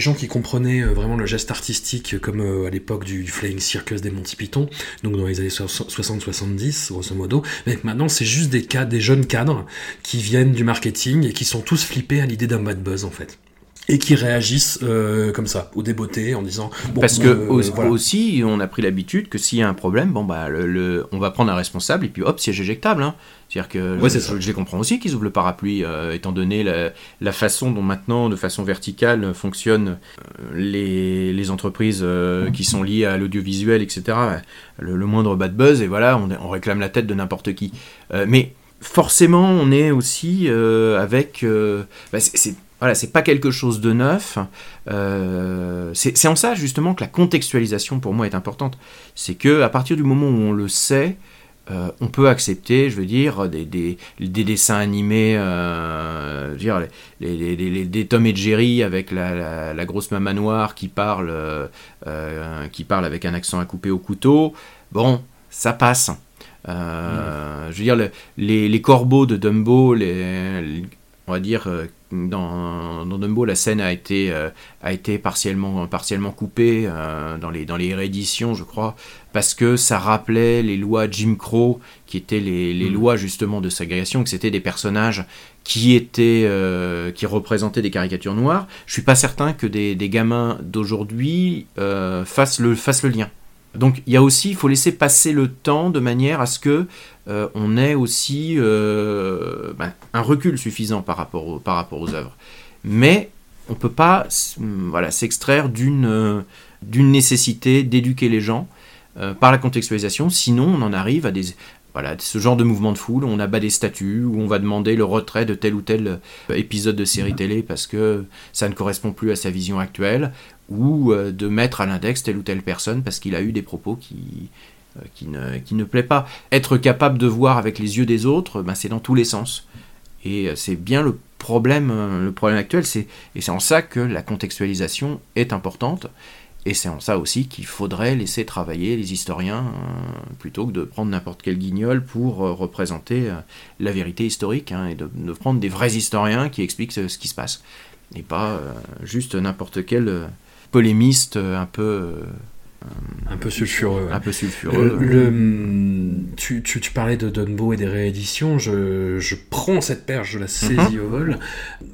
gens qui comprenaient vraiment le geste artistique, comme à l'époque du Flying Circus des Monty Python, donc dans les années 60-70, grosso modo, mais maintenant c'est juste des, cas, des jeunes cadres qui viennent du marketing et qui sont tous flippés à l'idée d'un bad buzz en fait. Et qui réagissent euh, comme ça, au débeauté, en disant... Bon, Parce que euh, voilà. aussi, on a pris l'habitude que s'il y a un problème, bon bah, le, le- on va prendre un responsable et puis hop, siège éjectable. Hein. C'est-à-dire que Ouais, c'est je, je les comprends aussi qu'ils ouvrent le parapluie, euh, étant donné la, la façon dont maintenant, de façon verticale, fonctionnent euh, les, les entreprises qui sont liées à l'audiovisuel, etc. Le, le moindre bad buzz, et voilà, on, on réclame la tête de n'importe qui. Mais forcément, on est aussi euh, avec... euh, bah, c'est- voilà, c'est pas quelque chose de neuf. Euh, c'est en ça justement que la contextualisation pour moi est importante. C'est que à partir du moment où on le sait, on peut accepter, je veux dire, des, des, des dessins animés, euh, je veux dire, les, les- Tom et Jerry avec la, grosse maman noire qui parle, qui parle avec un accent à couper au couteau. Bon, ça passe. Euh, Je veux dire, le- les, les corbeaux de Dumbo, les, les- on va dire, euh, dans, dans Dumbo, la scène a été, euh, a été partiellement, partiellement coupée euh, dans, les, dans les rééditions, je crois, parce que ça rappelait les lois Jim Crow, qui étaient les, les lois justement de ségrégation, que c'était des personnages qui étaient, euh, qui représentaient des caricatures noires. Je suis pas certain que des, des gamins d'aujourd'hui fassent, le, fassent le lien. Donc il y a aussi, il faut laisser passer le temps de manière à ce que euh, on ait aussi euh, ben, un recul suffisant par rapport, au- par rapport aux œuvres. Mais on peut pas voilà, s'extraire d'une euh, d'une nécessité d'éduquer les gens par la contextualisation, sinon on en arrive à des voilà, ce genre de mouvement de foule, où on abat des statues, où on va demander le retrait de tel ou tel épisode de série télé parce que ça ne correspond plus à sa vision actuelle, ou euh, de mettre à l'index telle ou telle personne parce qu'il a eu des propos qui, euh, qui, ne, qui ne plaît pas. Être capable de voir avec les yeux des autres, ben, c'est dans tous les sens. Et euh, c'est bien le problème, le problème actuel, c'est, et c'est en ça que la contextualisation est importante. Et c'est en ça aussi qu'il faudrait laisser travailler les historiens plutôt que de prendre n'importe quel guignol pour représenter la vérité historique hein, et de, prendre des vrais historiens qui expliquent ce, ce qui se passe et pas juste n'importe quel polémiste euh, un peu euh, Un peu sulfureux. un peu Euh, sulfureux. le, hum, tu, tu, tu parlais de Dunbo et des rééditions, je, je prends cette perche, je la saisis au vol.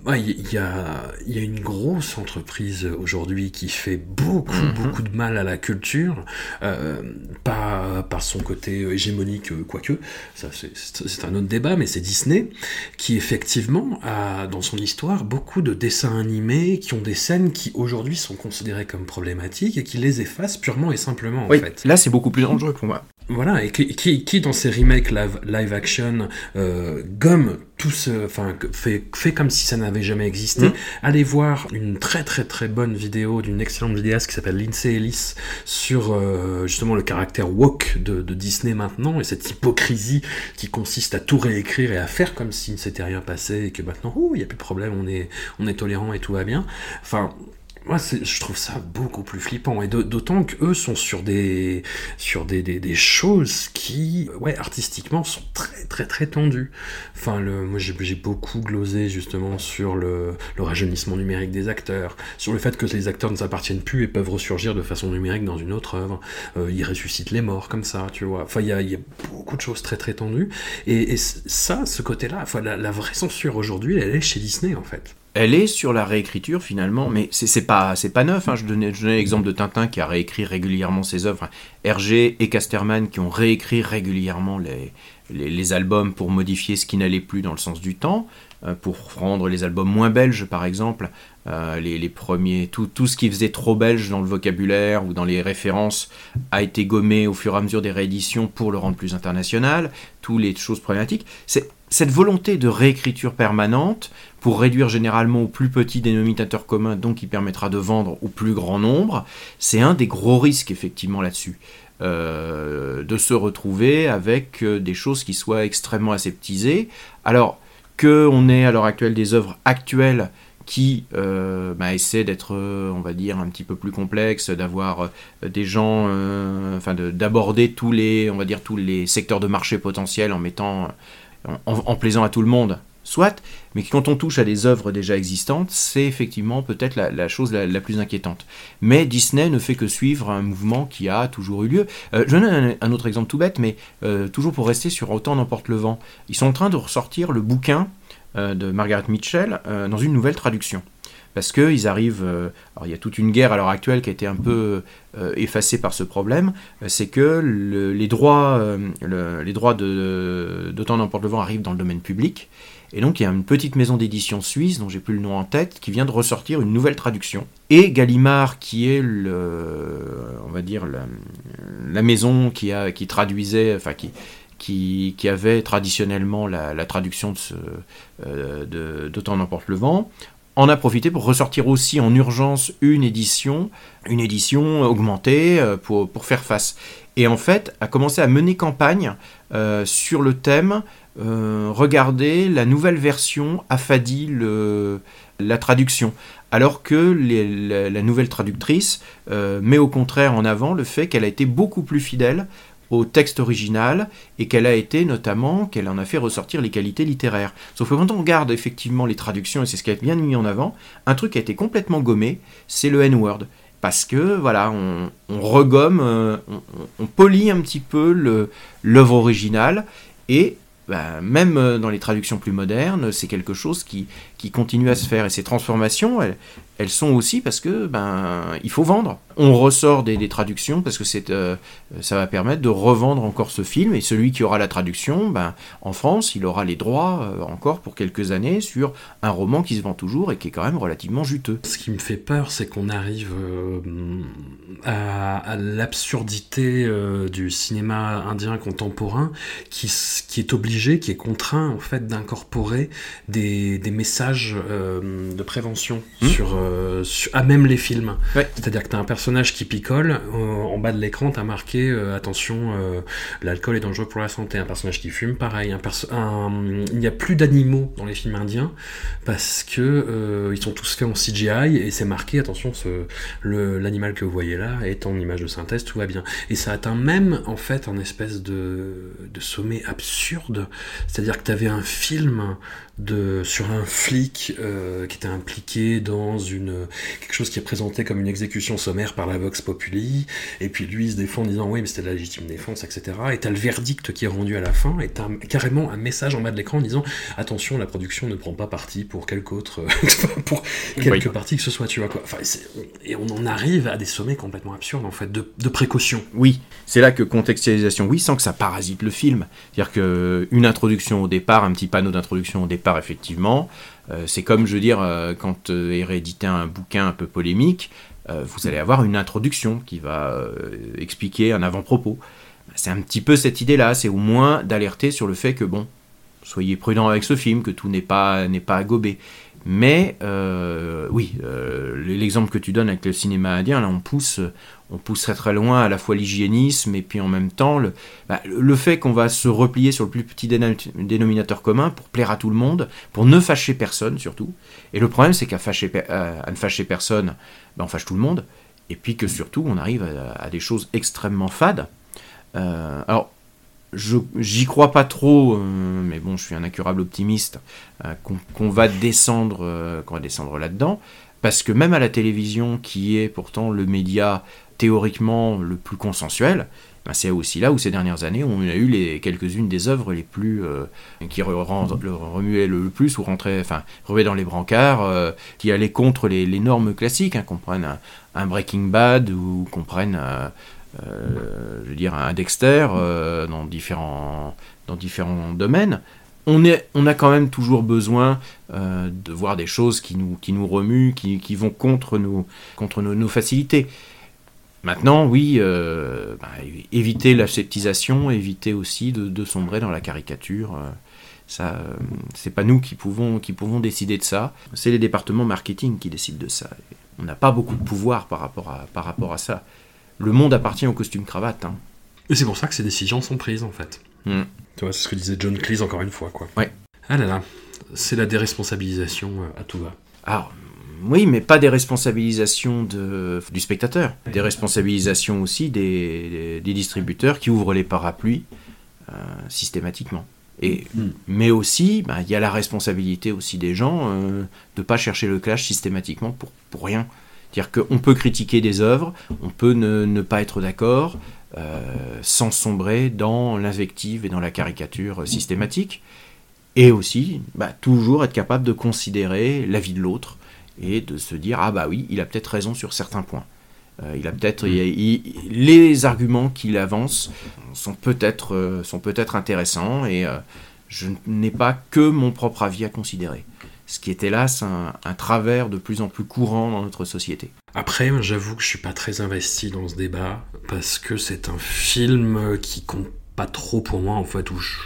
Ouais, Il y, a, il y a une grosse entreprise aujourd'hui qui fait beaucoup, beaucoup de mal à la culture, euh, pas par son côté hégémonique, euh, quoique, ça c'est un autre débat, mais c'est Disney, qui effectivement a dans son histoire beaucoup de dessins animés qui ont des scènes qui aujourd'hui sont considérées comme problématiques et qui les effacent purement et simplement en Oui, fait. là c'est beaucoup plus dangereux pour moi. Voilà, et qui, qui, qui, dans ses remakes live, live action euh, gomme tout ce, enfin fait, fait comme si ça n'avait jamais existé. Mm. Allez voir une très très très bonne vidéo d'une excellente vidéaste qui s'appelle Lindsay Ellis sur euh, justement le caractère woke de, de Disney maintenant et cette hypocrisie qui consiste à tout réécrire et à faire comme s'il ne s'était rien passé et que maintenant, oh, il n'y a plus de problème, on est, on est tolérant et tout va bien. Enfin, moi, je trouve ça beaucoup plus flippant, et d'au- d'autant qu'eux sont sur des sur des, des, choses qui, ouais, artistiquement, sont très très très tendues. Enfin, moi, j'ai beaucoup glosé justement sur le, le rajeunissement numérique des acteurs, sur le fait que les acteurs ne s'appartiennent plus et peuvent ressurgir de façon numérique dans une autre œuvre. Euh, ils ressuscitent les morts comme ça, tu vois. Enfin, il y a, beaucoup de choses très très tendues, et, ça, ce côté-là, enfin, la, la vraie censure aujourd'hui, elle est chez Disney en fait. Elle est sur la réécriture finalement, mais c'est pas c'est pas neuf. Hein. Je donnais, l'exemple de Tintin qui a réécrit régulièrement ses œuvres. Hergé et Casterman qui ont réécrit régulièrement les, les, albums pour modifier ce qui n'allait plus dans le sens du temps, euh, pour rendre les albums moins belges par exemple. Euh, les, les, premiers, tout, tout ce qui faisait trop belge dans le vocabulaire ou dans les références a été gommé au fur et à mesure des rééditions pour le rendre plus international. Toutes les choses problématiques. Cette volonté de réécriture permanente pour réduire généralement au plus petit dénominateur commun, donc qui permettra de vendre au plus grand nombre, c'est un des gros risques effectivement là-dessus. Euh, de se retrouver avec euh, des choses qui soient extrêmement aseptisées. Alors qu'on ait à l'heure actuelle des œuvres actuelles qui euh, bah, essaient d'être, on va dire, un petit peu plus complexes, d'avoir des gens, enfin d'aborder tous les, on va dire, tous les secteurs de marché potentiels en mettant en, plaisant à tout le monde, soit, mais quand on touche à des œuvres déjà existantes, c'est effectivement peut-être la, chose la, plus inquiétante. Mais Disney ne fait que suivre un mouvement qui a toujours eu lieu. Euh, je donne un, autre exemple tout bête, mais euh, toujours pour rester sur Autant n'emporte le vent. Ils sont en train de ressortir le bouquin euh, de Margaret Mitchell dans une nouvelle traduction parce qu'ils arrivent. Euh, alors il y a toute une guerre à l'heure actuelle qui a été un peu euh, effacée par ce problème. Euh, c'est que les droits, les droits d'Autant n'emporte le vent arrivent dans le domaine public. Et donc il y a une petite maison d'édition suisse, dont j'ai plus le nom en tête, qui vient de ressortir une nouvelle traduction. Et Gallimard, qui est le, on va dire la, maison qui, a, qui traduisait, enfin qui, qui, qui, avait traditionnellement la, traduction de d'Autant n'emporte le vent, en a profité pour ressortir aussi en urgence une édition, une édition augmentée euh, pour, pour faire face. Et en fait, a commencé à mener campagne euh, sur le thème euh, regardez la nouvelle version affadit le, la traduction. Alors que la, nouvelle traductrice met au contraire en avant le fait qu'elle a été beaucoup plus fidèle au texte original et qu'elle a été notamment, qu'elle en a fait ressortir les qualités littéraires. Sauf que quand on regarde effectivement les traductions, et c'est ce qui a bien mis en avant, un truc a été complètement gommé, c'est le N-word. Parce que voilà, on, regomme, euh, on, polie un petit peu l'œuvre originale et bah, même euh, dans les traductions plus modernes, c'est quelque chose qui, qui continue à se faire. Et ces transformations, elles, elles sont aussi parce que ben il faut vendre. On ressort des, traductions parce que c'est euh, ça va permettre de revendre encore ce film et celui qui aura la traduction, ben en France, il aura les droits euh, encore pour quelques années sur un roman qui se vend toujours et qui est quand même relativement juteux. Ce qui me fait peur, c'est qu'on arrive à, l'absurdité du cinéma indien contemporain qui, qui est obligé qui est contraint en fait d'incorporer des, des, messages euh, de prévention hmm. euh, sur, à même les films. C'est-à-dire que tu as un personnage qui picole, euh, en bas de l'écran, tu as marqué attention, l'alcool est dangereux pour la santé. Un personnage qui fume, pareil. Un il n'y a plus d'animaux dans les films indiens parce que ils sont tous faits en CGI et c'est marqué attention, l'animal que vous voyez là est en image de synthèse, tout va bien. Et ça atteint même en fait un espèce de, de sommet absurde c'est-à-dire que tu avais un film de, sur un flic euh, qui était impliqué dans une, quelque chose qui est présenté comme une exécution sommaire par la Vox Populi, et puis lui il se défend en disant oui mais c'était la légitime défense, etc. Et t'as le verdict qui est rendu à la fin, et t'as carrément un message en bas de l'écran en disant attention la production ne prend pas parti pour quelque autre, pour quelque partie que ce soit, tu vois quoi. Enfin, et on en arrive à des sommets complètement absurdes en fait, de, de précaution. Oui, c'est là que contextualisation, oui, sans que ça parasite le film. C'est-à-dire qu'une introduction au départ, un petit panneau d'introduction au départ, effectivement. Euh, c'est comme, je veux dire, euh, quand euh, est un bouquin un peu polémique, vous allez avoir une introduction qui va expliquer un avant-propos. C'est un petit peu cette idée-là, c'est au moins d'alerter sur le fait que, bon, soyez prudent avec ce film, que tout n'est pas, n'est pas à gober. Mais oui, l'exemple que tu donnes avec le cinéma indien, là on pousse, on pousserait très loin à la fois l'hygiénisme et puis en même temps le, bah, fait qu'on va se replier sur le plus petit dénominateur commun pour plaire à tout le monde, pour ne fâcher personne surtout. Et le problème c'est qu'à ne fâcher personne, bah, on fâche tout le monde. Et puis que surtout on arrive à, des choses extrêmement fades. Euh, alors j'y crois pas trop, euh, mais bon, je suis un incurable optimiste, euh, qu'on va descendre, euh, qu'on va descendre là-dedans, parce que même à la télévision, qui est pourtant le média théoriquement le plus consensuel, ben, c'est aussi là où ces dernières années on a eu les quelques-unes des œuvres les plus euh, qui le remuaient le plus ou rentraient, enfin remuaient dans les brancards, euh, qui allaient contre les, les normes classiques, hein, qu'on prenne un, un Breaking Bad ou qu'on prenne, euh, je veux dire, un Dexter dans différents dans différents domaines. On, est, on a quand même toujours besoin de voir des choses qui nous, qui nous remuent, qui, qui vont contre, nos, contre nos, nos facilités. Maintenant, oui, euh, bah, éviter l'aseptisation, éviter aussi de, de sombrer dans la caricature. euh, ça, euh, c'est pas nous qui pouvons, qui pouvons décider de ça. C'est les départements marketing qui décident de ça. On n'a pas beaucoup de pouvoir par rapport à, par rapport à ça. Le monde appartient au costume cravate. hein. Et c'est pour ça que ces décisions sont prises, en fait. Mm. Tu vois, c'est ce que disait John Cleese encore une fois, quoi. Ouais. Ah là là, c'est la déresponsabilisation euh, à tout va. Alors, oui, mais pas des responsabilisations de, du spectateur. Des responsabilisations aussi des, des- des distributeurs qui ouvrent les parapluies euh, systématiquement. Et, Mm. Mais aussi, ben, il y a la responsabilité aussi des gens euh, de ne pas chercher le clash systématiquement pour, pour rien. C'est-à-dire qu'on peut critiquer des œuvres, on peut ne, ne pas être d'accord, euh, sans sombrer dans l'invective et dans la caricature systématique. Et aussi, bah, toujours être capable de considérer l'avis de l'autre et de se dire ah bah oui, il a peut-être raison sur certains points. Euh, il a peut-être il- les arguments qu'il avance sont peut-être euh, sont peut-être intéressants et euh, je n'ai pas que mon propre avis à considérer. Ce qui est hélas un, un travers de plus en plus courant dans notre société. Après, j'avoue que je suis pas très investi dans ce débat parce que c'est un film qui compte pas trop pour moi en fait, où je,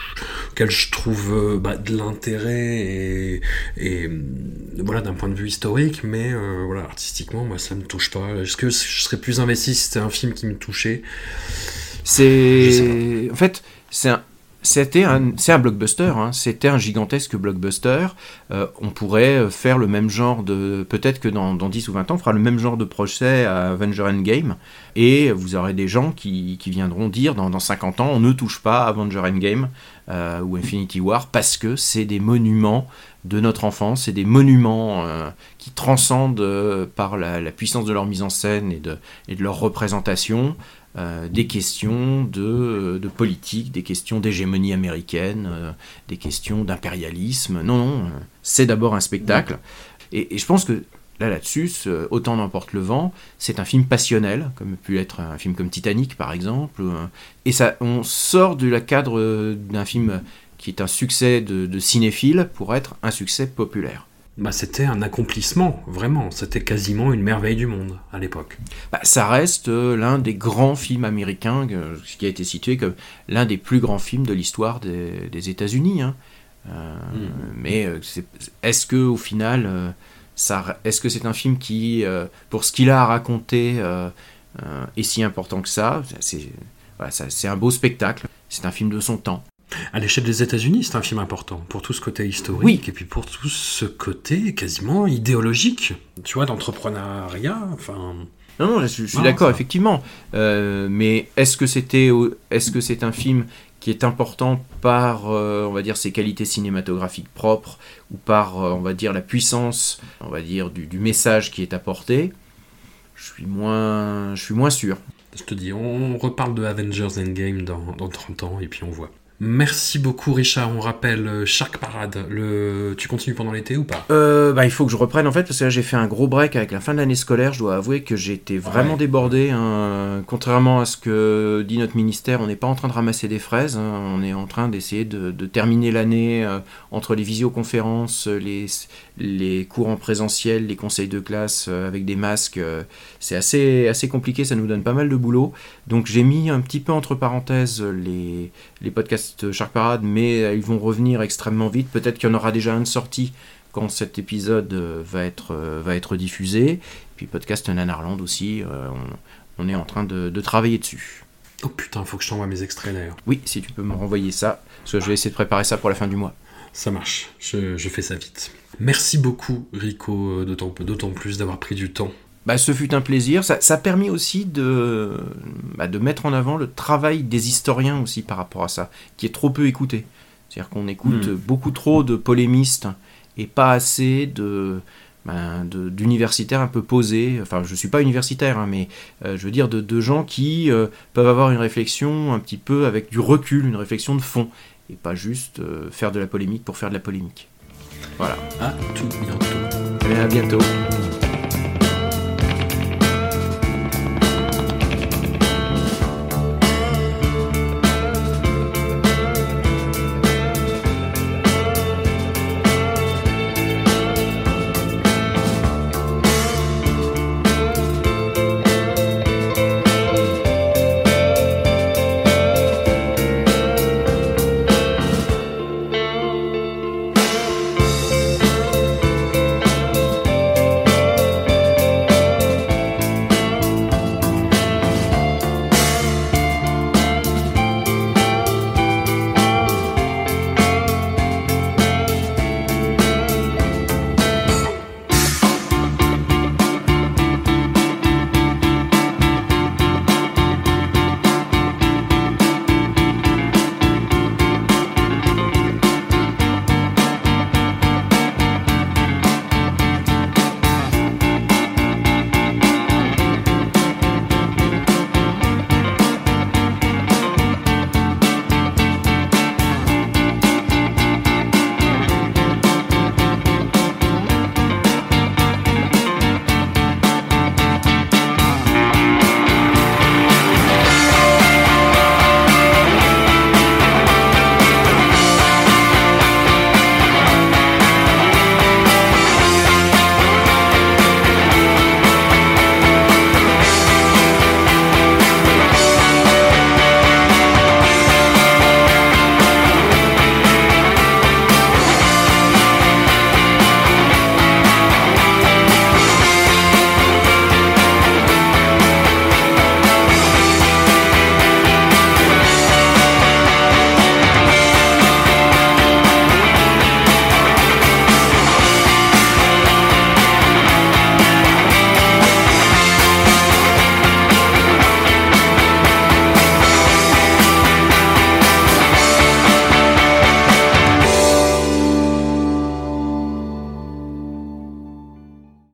auquel je trouve euh, bah, de l'intérêt et, et euh, voilà d'un point de vue historique, mais euh, voilà artistiquement moi ça me touche pas. Est-ce que je serais plus investi si c'était un film qui me touchait? C'est en fait c'est un c'était un, c'est un blockbuster, hein. c'était un gigantesque blockbuster. Euh, on pourrait euh, faire le même genre de. Peut-être que dans, dans 10 ou 20 ans, on fera le même genre de procès à Avenger Endgame. Et vous aurez des gens qui, viendront dire dans, dans 50 ans, on ne touche pas à Avenger Endgame euh, ou Infinity War parce que c'est des monuments de notre enfance, c'est des monuments qui transcendent par la, puissance de leur mise en scène et de leur représentation euh, des questions de, de politique, des questions d'hégémonie américaine, euh, des questions d'impérialisme. Non, non, euh, c'est d'abord un spectacle. Et, et je pense que là, là-dessus, Autant n'emporte le vent, c'est un film passionnel, comme pu être un film comme Titanic, par exemple. euh, Et ça, on sort la cadre euh, d'un film qui est un succès de, de cinéphile pour être un succès populaire. Bah c'était un accomplissement vraiment, c'était quasiment une merveille du monde à l'époque. Bah, ça reste euh, l'un des grands films américains, euh, ce qui a été situé comme l'un des plus grands films de l'histoire des, des États-Unis. hein. Euh, Mais euh, est-ce que au final, ça, est-ce que c'est un film qui, pour ce qu'il a à raconter, est si important que ça C'est voilà, ça- c'est un beau spectacle. C'est un film de son temps. À l'échelle des États-Unis, c'est un film important pour tout ce côté historique Oui. et puis pour tout ce côté quasiment idéologique, tu vois, d'entrepreneuriat. Enfin, Non, non, je, suis d'accord, effectivement. Euh, mais est-ce que c'était, est-ce que c'est un film qui est important par, euh, on va dire, ses qualités cinématographiques propres ou par, euh, on va dire, la puissance, on va dire, du, du message qui est apporté? Je suis moins, je suis moins sûr. je te dis, on reparle de Avengers Endgame dans, dans 30 ans et puis on voit. Merci beaucoup Richard, on rappelle euh, Shark Parade. Le... Tu continues pendant l'été ou pas? Euh, bah, il faut que je reprenne en fait parce que là j'ai fait un gros break avec la fin de l'année scolaire. Je dois avouer que j'ai été vraiment Ouais. débordé. hein. Contrairement à ce que dit notre ministère, on n'est pas en train de ramasser des fraises. hein. On est en train d'essayer de, de terminer l'année euh, entre les visioconférences, les, les cours en présentiel, les conseils de classe euh, avec des masques. euh, C'est assez, assez compliqué, ça nous donne pas mal de boulot. Donc j'ai mis un petit peu entre parenthèses les, les podcasts Shark Parade, mais euh, ils vont revenir extrêmement vite. Peut-être qu'il y en aura déjà un de sorti quand cet épisode va être, va être diffusé. Puis podcast Nanarland aussi, on, on est en train de, de travailler dessus. Oh putain, faut que je t'envoie mes extraits d'ailleurs. Oui, si tu peux me renvoyer ça, parce que je vais essayer de préparer ça pour la fin du mois. Ça marche, je, je fais ça vite. Merci beaucoup Rico, euh, d'autant plus d'avoir pris du temps. Bah, ce fut un plaisir. Ça, ça a permis aussi de, bah, de mettre en avant le travail des historiens aussi par rapport à ça, qui est trop peu écouté. C'est-à-dire qu'on écoute Hmm. beaucoup trop de polémistes et pas assez de, ben, de- d'universitaires un peu posés. Enfin, je suis pas universitaire, hein, mais euh, je veux dire de, de gens qui euh, peuvent avoir une réflexion un petit peu avec du recul, une réflexion de fond, et pas juste euh, faire de la polémique pour faire de la polémique. Voilà. À tout bientôt. Bien, à bientôt.